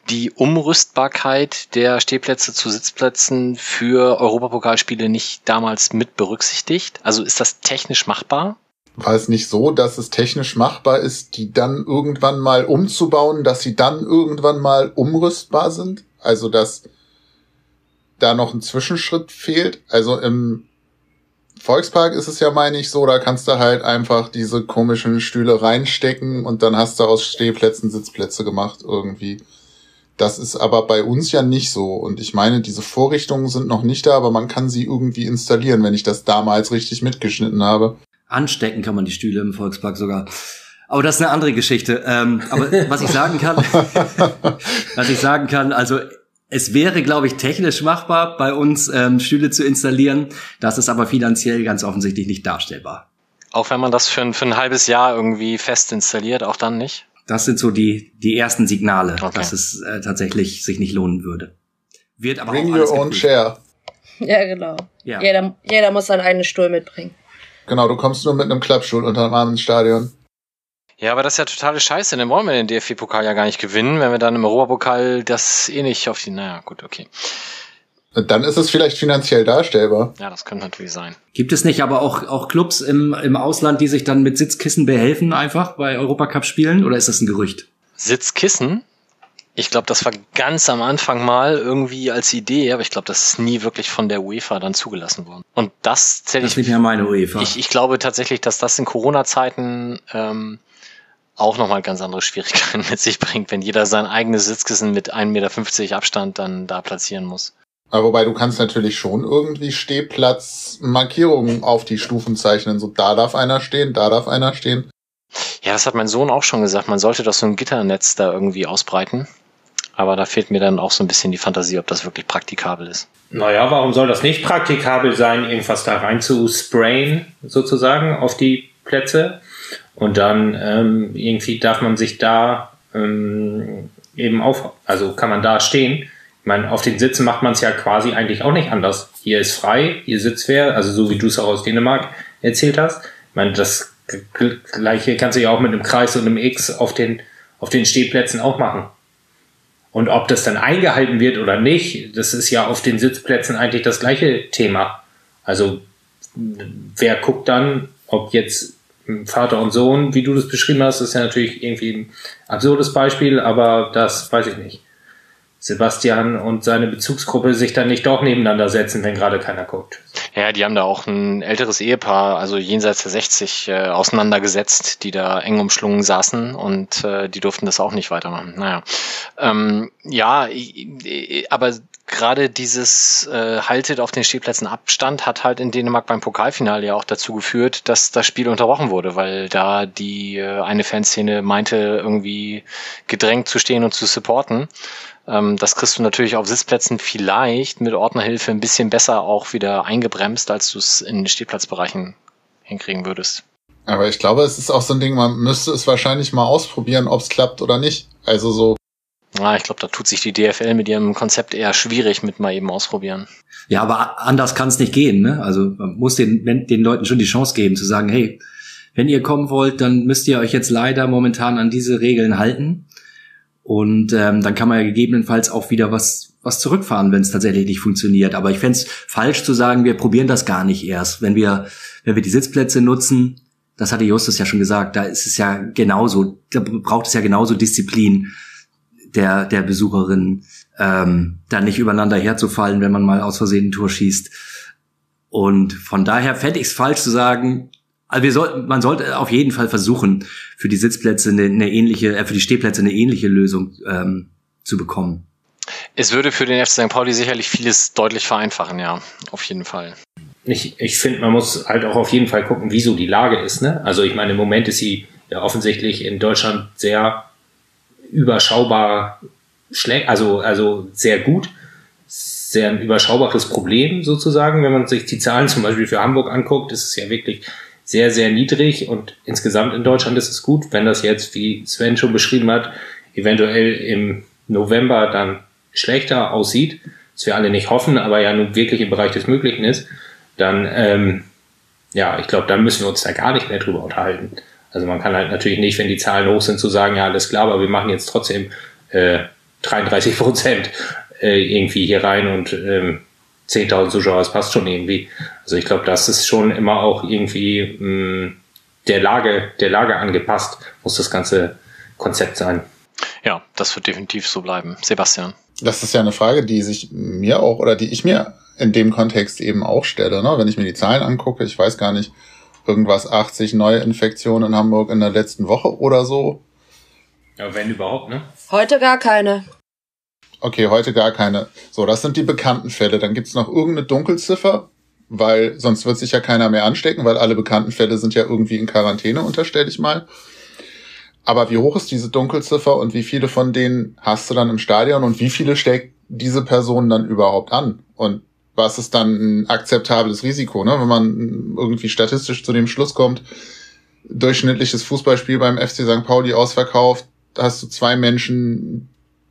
die Umrüstbarkeit der Stehplätze zu Sitzplätzen für Europapokalspiele nicht damals mit berücksichtigt? Also ist das technisch machbar? War es nicht so, dass es technisch machbar ist, die dann irgendwann mal umzubauen, dass sie dann irgendwann mal umrüstbar sind? Also, dass da noch ein Zwischenschritt fehlt? Also im Volkspark ist es ja, meine ich, so, da kannst du halt einfach diese komischen Stühle reinstecken und dann hast du aus Stehplätzen Sitzplätze gemacht irgendwie. Das ist aber bei uns ja nicht so. Und ich meine, diese Vorrichtungen sind noch nicht da, aber man kann sie irgendwie installieren, wenn ich das damals richtig mitgeschnitten habe. Anstecken kann man die Stühle im Volkspark sogar. Aber das ist eine andere Geschichte. Ähm, aber was ich sagen kann, was ich sagen kann, also es wäre, glaube ich, technisch machbar, bei uns ähm, Stühle zu installieren. Das ist aber finanziell ganz offensichtlich nicht darstellbar. Auch wenn man das für ein, für ein halbes Jahr irgendwie fest installiert, auch dann nicht? Das sind so die, die ersten Signale, okay. dass es äh, tatsächlich sich nicht lohnen würde. Wird aber Bring auch your own share. Ja, genau. Ja. Jeder, jeder muss seinen eigenen Stuhl mitbringen. Genau, du kommst nur mit einem Klappstuhl unter dem Arm ins Stadion. Ja, aber das ist ja totale Scheiße. Dann wollen wir den DFB-Pokal ja gar nicht gewinnen, wenn wir dann im Europapokal das eh nicht auf die. Naja, gut, okay. Dann ist es vielleicht finanziell darstellbar. Ja, das könnte natürlich sein. Gibt es nicht aber auch, auch Clubs im, im Ausland, die sich dann mit Sitzkissen behelfen einfach bei Europacup-Spielen? Oder ist das ein Gerücht? Sitzkissen? Ich glaube, das war ganz am Anfang mal irgendwie als Idee, aber ich glaube, das ist nie wirklich von der UEFA dann zugelassen worden. Und das zähle ich. Das mehr meine UEFA. Ich, ich glaube tatsächlich, dass das in Corona-Zeiten ähm, auch nochmal ganz andere Schwierigkeiten mit sich bringt, wenn jeder sein eigenes Sitzkissen mit 1,50 Meter Abstand dann da platzieren muss. Aber wobei du kannst natürlich schon irgendwie Stehplatzmarkierungen auf die Stufen zeichnen. So da darf einer stehen, da darf einer stehen. Ja, das hat mein Sohn auch schon gesagt. Man sollte doch so ein Gitternetz da irgendwie ausbreiten. Aber da fehlt mir dann auch so ein bisschen die Fantasie, ob das wirklich praktikabel ist. Naja, warum soll das nicht praktikabel sein, irgendwas da rein zu sprayen, sozusagen, auf die Plätze? Und dann ähm, irgendwie darf man sich da ähm, eben auf, also kann man da stehen ich meine, auf den Sitzen macht man es ja quasi eigentlich auch nicht anders. Hier ist frei, hier sitzt wer, also so wie du es auch aus Dänemark erzählt hast. Ich meine, das gleiche kannst du ja auch mit einem Kreis und einem X auf den, auf den Stehplätzen auch machen. Und ob das dann eingehalten wird oder nicht, das ist ja auf den Sitzplätzen eigentlich das gleiche Thema. Also wer guckt dann, ob jetzt Vater und Sohn, wie du das beschrieben hast, ist ja natürlich irgendwie ein absurdes Beispiel, aber das weiß ich nicht. Sebastian und seine Bezugsgruppe sich dann nicht doch nebeneinander setzen, wenn gerade keiner guckt. Ja, die haben da auch ein älteres Ehepaar, also jenseits der 60, äh, auseinandergesetzt, die da eng umschlungen saßen und äh, die durften das auch nicht weitermachen. Naja. Ähm, ja, aber gerade dieses äh, haltet auf den Stehplätzen Abstand hat halt in Dänemark beim Pokalfinale ja auch dazu geführt, dass das Spiel unterbrochen wurde, weil da die äh, eine Fanszene meinte, irgendwie gedrängt zu stehen und zu supporten. Ähm, das kriegst du natürlich auf Sitzplätzen vielleicht mit Ordnerhilfe ein bisschen besser auch wieder eingebremst, als du es in den Stehplatzbereichen hinkriegen würdest. Aber ich glaube, es ist auch so ein Ding, man müsste es wahrscheinlich mal ausprobieren, ob es klappt oder nicht. Also so. Ja, ich glaube, da tut sich die DFL mit ihrem Konzept eher schwierig mit mal eben ausprobieren. Ja, aber anders kann es nicht gehen. Ne? Also man muss den, den Leuten schon die Chance geben zu sagen, hey, wenn ihr kommen wollt, dann müsst ihr euch jetzt leider momentan an diese Regeln halten. Und ähm, dann kann man ja gegebenenfalls auch wieder was, was zurückfahren, wenn es tatsächlich nicht funktioniert. Aber ich fände falsch zu sagen, wir probieren das gar nicht erst. Wenn wir, wenn wir die Sitzplätze nutzen, das hatte Justus ja schon gesagt, da ist es ja genauso, da braucht es ja genauso Disziplin der, der Besucherin, ähm, da nicht übereinander herzufallen, wenn man mal aus Versehen ein Tor schießt. Und von daher fände ich es falsch zu sagen, also wir sollten, man sollte auf jeden Fall versuchen, für die Sitzplätze eine, eine ähnliche, äh, für die Stehplätze eine ähnliche Lösung ähm, zu bekommen. Es würde für den FC St. Pauli sicherlich vieles deutlich vereinfachen, ja, auf jeden Fall. Ich, ich finde, man muss halt auch auf jeden Fall gucken, wieso die Lage ist. Ne? Also ich meine, im Moment ist sie ja offensichtlich in Deutschland sehr überschaubar schlecht, also, also sehr gut, sehr ein überschaubares Problem sozusagen. Wenn man sich die Zahlen zum Beispiel für Hamburg anguckt, ist es ja wirklich sehr, sehr niedrig und insgesamt in Deutschland ist es gut, wenn das jetzt, wie Sven schon beschrieben hat, eventuell im November dann schlechter aussieht, was wir alle nicht hoffen, aber ja nun wirklich im Bereich des Möglichen ist, dann, ähm, ja, ich glaube, dann müssen wir uns da gar nicht mehr drüber unterhalten. Also man kann halt natürlich nicht, wenn die Zahlen hoch sind, zu sagen, ja, alles klar, aber wir machen jetzt trotzdem äh, 33 Prozent äh, irgendwie hier rein und ähm, 10.000 Zuschauer, das passt schon irgendwie. Also ich glaube, das ist schon immer auch irgendwie mh, mm, der Lage, der Lage angepasst, muss das ganze Konzept sein. Ja, das wird definitiv so bleiben. Sebastian. Das ist ja eine Frage, die sich mir auch oder die ich mir in dem Kontext eben auch stelle. Ne? Wenn ich mir die Zahlen angucke, ich weiß gar nicht, irgendwas 80 neue Infektionen in Hamburg in der letzten Woche oder so. Ja, wenn überhaupt, ne? Heute gar keine. Okay, heute gar keine. So, das sind die bekannten Fälle. Dann gibt's noch irgendeine Dunkelziffer, weil sonst wird sich ja keiner mehr anstecken, weil alle bekannten Fälle sind ja irgendwie in Quarantäne, unterstelle ich mal. Aber wie hoch ist diese Dunkelziffer und wie viele von denen hast du dann im Stadion und wie viele steckt diese Person dann überhaupt an? Und was ist dann ein akzeptables Risiko, ne? wenn man irgendwie statistisch zu dem Schluss kommt, durchschnittliches Fußballspiel beim FC St. Pauli ausverkauft, hast du zwei Menschen,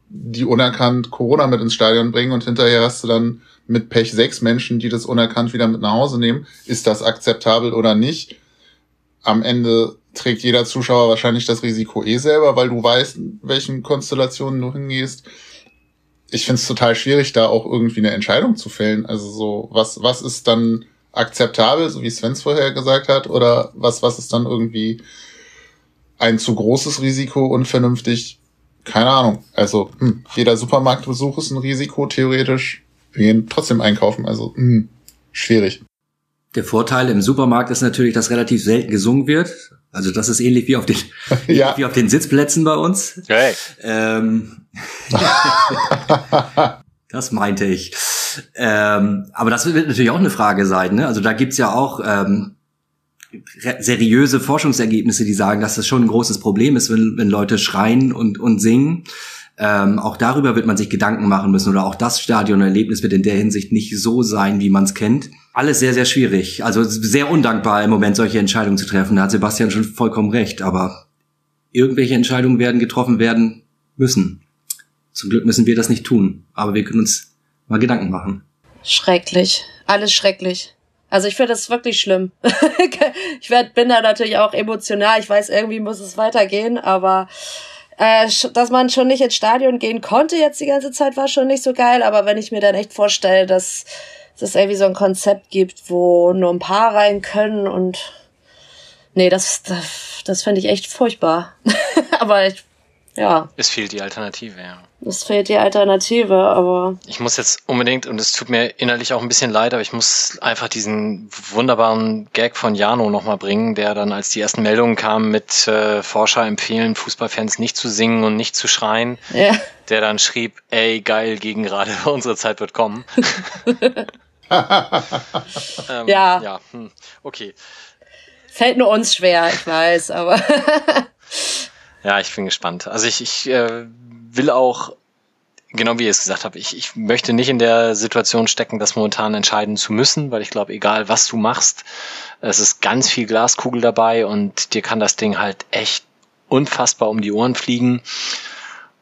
die unerkannt Corona mit ins Stadion bringen und hinterher hast du dann mit Pech sechs Menschen, die das unerkannt wieder mit nach Hause nehmen. Ist das akzeptabel oder nicht? Am Ende trägt jeder Zuschauer wahrscheinlich das Risiko eh selber, weil du weißt, welchen Konstellationen du hingehst. Ich finde es total schwierig, da auch irgendwie eine Entscheidung zu fällen. Also so, was, was ist dann akzeptabel, so wie Sven vorher gesagt hat, oder was, was ist dann irgendwie ein zu großes Risiko, unvernünftig? Keine Ahnung. Also, hm, jeder Supermarktbesuch ist ein Risiko, theoretisch. Wir gehen trotzdem einkaufen, also hm, schwierig. Der Vorteil im Supermarkt ist natürlich, dass relativ selten gesungen wird. Also das ist ähnlich wie auf den, ja. wie auf den Sitzplätzen bei uns. Hey. Ähm, das meinte ich. Ähm, aber das wird natürlich auch eine Frage sein. Ne? Also da gibt's ja auch ähm, seriöse Forschungsergebnisse, die sagen, dass das schon ein großes Problem ist, wenn, wenn Leute schreien und, und singen. Ähm, auch darüber wird man sich Gedanken machen müssen oder auch das Stadionerlebnis wird in der Hinsicht nicht so sein, wie man es kennt. Alles sehr, sehr schwierig. Also sehr undankbar im Moment, solche Entscheidungen zu treffen. Da hat Sebastian schon vollkommen recht. Aber irgendwelche Entscheidungen werden getroffen werden müssen. Zum Glück müssen wir das nicht tun. Aber wir können uns mal Gedanken machen. Schrecklich. Alles schrecklich. Also ich finde das wirklich schlimm. ich werd, bin da natürlich auch emotional. Ich weiß, irgendwie muss es weitergehen, aber äh, dass man schon nicht ins Stadion gehen konnte jetzt die ganze Zeit, war schon nicht so geil. Aber wenn ich mir dann echt vorstelle, dass, dass es irgendwie so ein Konzept gibt, wo nur ein paar rein können und nee, das, das, das finde ich echt furchtbar. aber ich, ja. Es fehlt die Alternative, ja. Es fehlt die Alternative, aber. Ich muss jetzt unbedingt, und es tut mir innerlich auch ein bisschen leid, aber ich muss einfach diesen wunderbaren Gag von Jano nochmal bringen, der dann, als die ersten Meldungen kamen, mit äh, Forscher empfehlen, Fußballfans nicht zu singen und nicht zu schreien, ja. der dann schrieb, ey, geil, gegen gerade, unsere Zeit wird kommen. ähm, ja. Ja, hm, okay. Fällt nur uns schwer, ich weiß, aber. ja, ich bin gespannt. Also ich, ich äh, will auch, genau wie ihr es gesagt habt, ich, ich möchte nicht in der Situation stecken, das momentan entscheiden zu müssen, weil ich glaube, egal was du machst, es ist ganz viel Glaskugel dabei und dir kann das Ding halt echt unfassbar um die Ohren fliegen.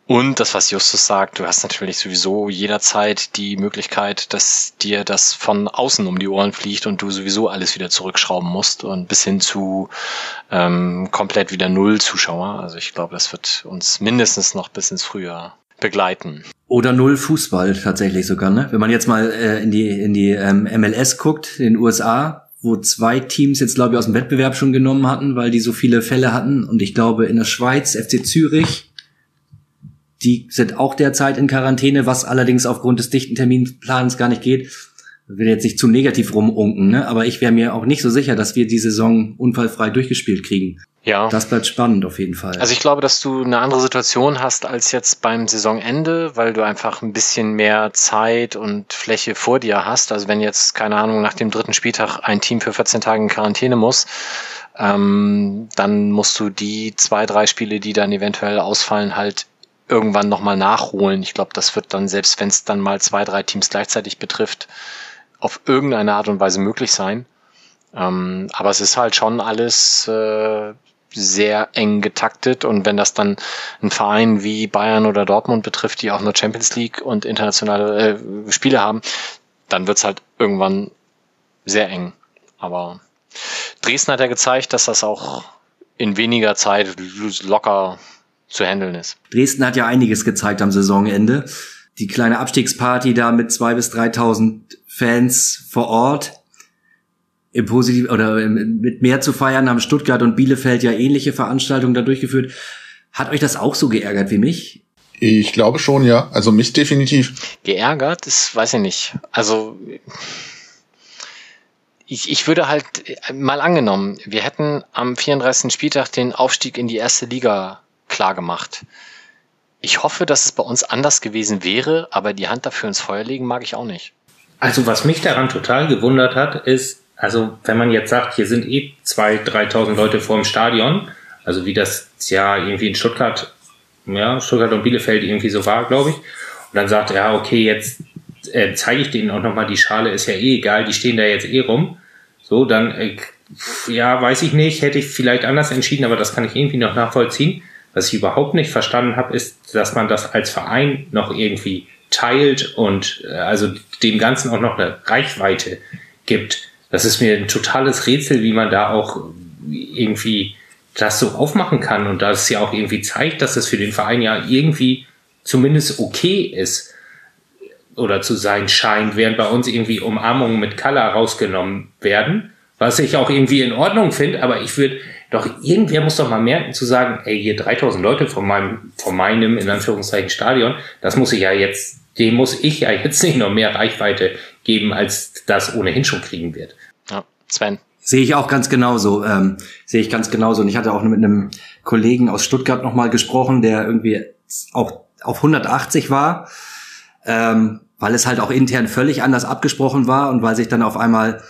Und das, was Justus sagt, du hast natürlich sowieso jederzeit die Möglichkeit, dass dir das von außen um die Ohren fliegt und du sowieso alles wieder zurückschrauben musst und bis hin zu ähm, komplett wieder null Zuschauer. Also ich glaube, das wird uns mindestens noch bis ins Frühjahr begleiten. Oder null Fußball tatsächlich sogar, ne? Wenn man jetzt mal äh, in die in die ähm, MLS guckt, in den USA, wo zwei Teams jetzt glaube ich aus dem Wettbewerb schon genommen hatten, weil die so viele Fälle hatten und ich glaube in der Schweiz FC Zürich die sind auch derzeit in Quarantäne, was allerdings aufgrund des dichten Terminplans gar nicht geht. Ich will jetzt nicht zu negativ rumunken, ne? aber ich wäre mir auch nicht so sicher, dass wir die Saison unfallfrei durchgespielt kriegen. Ja. Das bleibt spannend auf jeden Fall. Also ich glaube, dass du eine andere Situation hast als jetzt beim Saisonende, weil du einfach ein bisschen mehr Zeit und Fläche vor dir hast. Also wenn jetzt, keine Ahnung, nach dem dritten Spieltag ein Team für 14 Tage in Quarantäne muss, ähm, dann musst du die zwei, drei Spiele, die dann eventuell ausfallen, halt irgendwann nochmal nachholen. Ich glaube, das wird dann, selbst wenn es dann mal zwei, drei Teams gleichzeitig betrifft, auf irgendeine Art und Weise möglich sein. Ähm, aber es ist halt schon alles äh, sehr eng getaktet und wenn das dann ein Verein wie Bayern oder Dortmund betrifft, die auch nur Champions League und internationale äh, Spiele haben, dann wird's halt irgendwann sehr eng. Aber Dresden hat ja gezeigt, dass das auch in weniger Zeit locker zu handeln ist. Dresden hat ja einiges gezeigt am Saisonende. Die kleine Abstiegsparty da mit zwei bis 3.000 Fans vor Ort im Positiv oder mit mehr zu feiern haben Stuttgart und Bielefeld ja ähnliche Veranstaltungen da durchgeführt. Hat euch das auch so geärgert wie mich? Ich glaube schon, ja. Also mich definitiv. Geärgert? Das weiß ich nicht. Also ich, ich würde halt mal angenommen, wir hätten am 34. Spieltag den Aufstieg in die erste Liga klar gemacht. Ich hoffe, dass es bei uns anders gewesen wäre, aber die Hand dafür ins Feuer legen mag ich auch nicht. Also was mich daran total gewundert hat, ist, also wenn man jetzt sagt, hier sind eh zwei, 3.000 Leute vor dem Stadion, also wie das ja irgendwie in Stuttgart, ja, Stuttgart und Bielefeld irgendwie so war, glaube ich, und dann sagt, ja, okay, jetzt äh, zeige ich denen auch nochmal, die Schale ist ja eh egal, die stehen da jetzt eh rum, so, dann, äh, ja, weiß ich nicht, hätte ich vielleicht anders entschieden, aber das kann ich irgendwie noch nachvollziehen. Was ich überhaupt nicht verstanden habe, ist, dass man das als Verein noch irgendwie teilt und äh, also dem Ganzen auch noch eine Reichweite gibt. Das ist mir ein totales Rätsel, wie man da auch irgendwie das so aufmachen kann und das ja auch irgendwie zeigt, dass das für den Verein ja irgendwie zumindest okay ist. oder zu sein scheint, während bei uns irgendwie Umarmungen mit Color rausgenommen werden, was ich auch irgendwie in Ordnung finde, aber ich würde doch, irgendwer muss doch mal merken zu sagen, ey, hier 3000 Leute von meinem, von meinem, in Anführungszeichen, Stadion, das muss ich ja jetzt, dem muss ich ja jetzt nicht noch mehr Reichweite geben, als das ohnehin schon kriegen wird. Ja, Sven. Sehe ich auch ganz genauso. Ähm, sehe ich ganz genauso. Und ich hatte auch mit einem Kollegen aus Stuttgart nochmal gesprochen, der irgendwie auch auf 180 war, ähm, weil es halt auch intern völlig anders abgesprochen war und weil sich dann auf einmal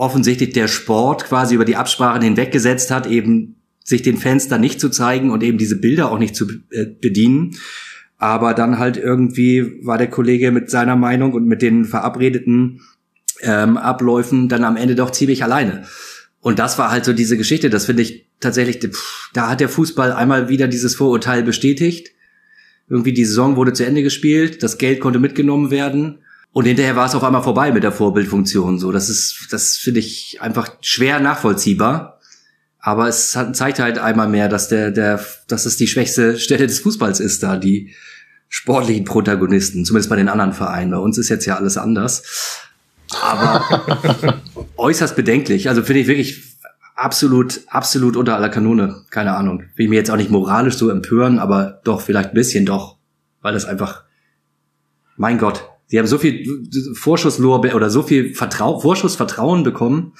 offensichtlich der Sport quasi über die Absprachen hinweggesetzt hat, eben sich den Fans da nicht zu zeigen und eben diese Bilder auch nicht zu äh, bedienen. Aber dann halt irgendwie war der Kollege mit seiner Meinung und mit den verabredeten ähm, Abläufen dann am Ende doch ziemlich alleine. Und das war halt so diese Geschichte. Das finde ich tatsächlich, da hat der Fußball einmal wieder dieses Vorurteil bestätigt. Irgendwie die Saison wurde zu Ende gespielt, das Geld konnte mitgenommen werden und hinterher war es auf einmal vorbei mit der Vorbildfunktion. So, das ist, das finde ich einfach schwer nachvollziehbar. Aber es hat, zeigt halt einmal mehr, dass der, der, dass es die schwächste Stelle des Fußballs ist, da die sportlichen Protagonisten, zumindest bei den anderen Vereinen. Bei uns ist jetzt ja alles anders. Aber äußerst bedenklich. Also finde ich wirklich absolut, absolut unter aller Kanone. Keine Ahnung. Will ich mir jetzt auch nicht moralisch so empören, aber doch, vielleicht ein bisschen doch. Weil das einfach, mein Gott, Sie haben so viel Vorschusslorbe oder so viel Vertrau Vorschussvertrauen bekommen.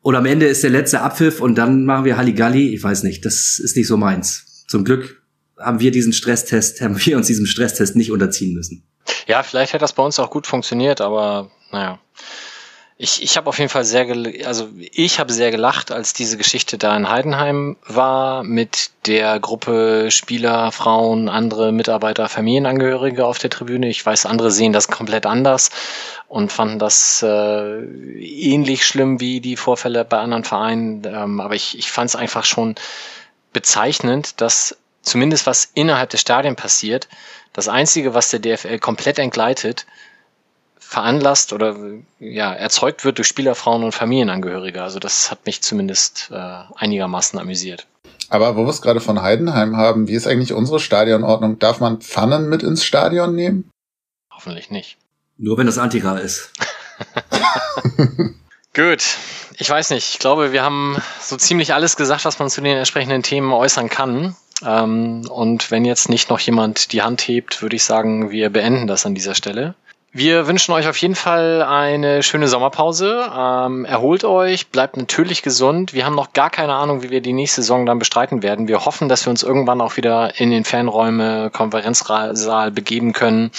Und am Ende ist der letzte Abpfiff und dann machen wir Halligalli. Ich weiß nicht, das ist nicht so meins. Zum Glück haben wir diesen Stresstest, haben wir uns diesem Stresstest nicht unterziehen müssen. Ja, vielleicht hätte das bei uns auch gut funktioniert, aber naja ich, ich habe auf jeden Fall sehr, also ich habe sehr gelacht, als diese Geschichte da in Heidenheim war mit der Gruppe Spieler, Frauen, andere Mitarbeiter, Familienangehörige auf der Tribüne. Ich weiß, andere sehen das komplett anders und fanden das äh, ähnlich schlimm wie die Vorfälle bei anderen Vereinen. Ähm, aber ich, ich fand es einfach schon bezeichnend, dass zumindest was innerhalb des Stadion passiert, das Einzige, was der DFL komplett entgleitet, veranlasst oder ja, erzeugt wird durch Spieler, Frauen und Familienangehörige. Also das hat mich zumindest äh, einigermaßen amüsiert. Aber wo wir es gerade von Heidenheim haben, wie ist eigentlich unsere Stadionordnung? Darf man Pfannen mit ins Stadion nehmen? Hoffentlich nicht. Nur wenn das Antira ist. Gut, ich weiß nicht. Ich glaube, wir haben so ziemlich alles gesagt, was man zu den entsprechenden Themen äußern kann. Ähm, und wenn jetzt nicht noch jemand die Hand hebt, würde ich sagen, wir beenden das an dieser Stelle. Wir wünschen euch auf jeden Fall eine schöne Sommerpause. Ähm, erholt euch, bleibt natürlich gesund. Wir haben noch gar keine Ahnung, wie wir die nächste Saison dann bestreiten werden. Wir hoffen, dass wir uns irgendwann auch wieder in den Fanräume, Konferenzsaal begeben können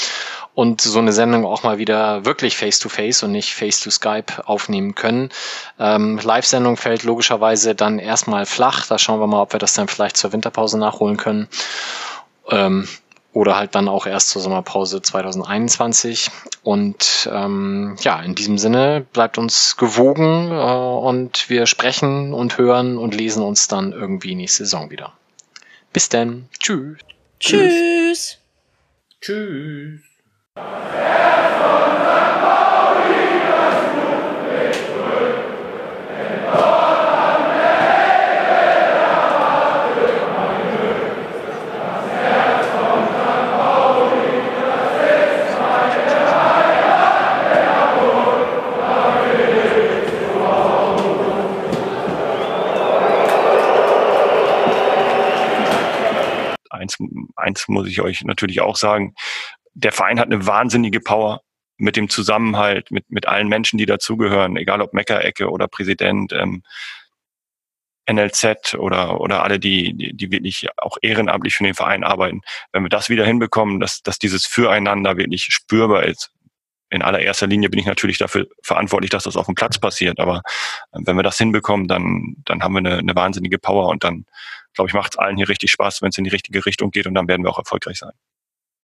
und so eine Sendung auch mal wieder wirklich face-to-face -face und nicht face-to-Skype aufnehmen können. Ähm, Live-Sendung fällt logischerweise dann erstmal flach. Da schauen wir mal, ob wir das dann vielleicht zur Winterpause nachholen können. Ähm, oder halt dann auch erst zur Sommerpause 2021. Und ähm, ja, in diesem Sinne bleibt uns gewogen äh, und wir sprechen und hören und lesen uns dann irgendwie nächste Saison wieder. Bis dann. Tschüss. Tschüss. Tschüss. eins, eins muss ich euch natürlich auch sagen, der Verein hat eine wahnsinnige Power mit dem Zusammenhalt, mit, mit allen Menschen, die dazugehören, egal ob Meckerecke oder Präsident, ähm, NLZ oder, oder alle, die, die, die wirklich auch ehrenamtlich für den Verein arbeiten. Wenn wir das wieder hinbekommen, dass, dass dieses Füreinander wirklich spürbar ist. In allererster Linie bin ich natürlich dafür verantwortlich, dass das auf dem Platz passiert. Aber äh, wenn wir das hinbekommen, dann, dann haben wir eine, eine wahnsinnige Power und dann, glaube ich, macht es allen hier richtig Spaß, wenn es in die richtige Richtung geht und dann werden wir auch erfolgreich sein.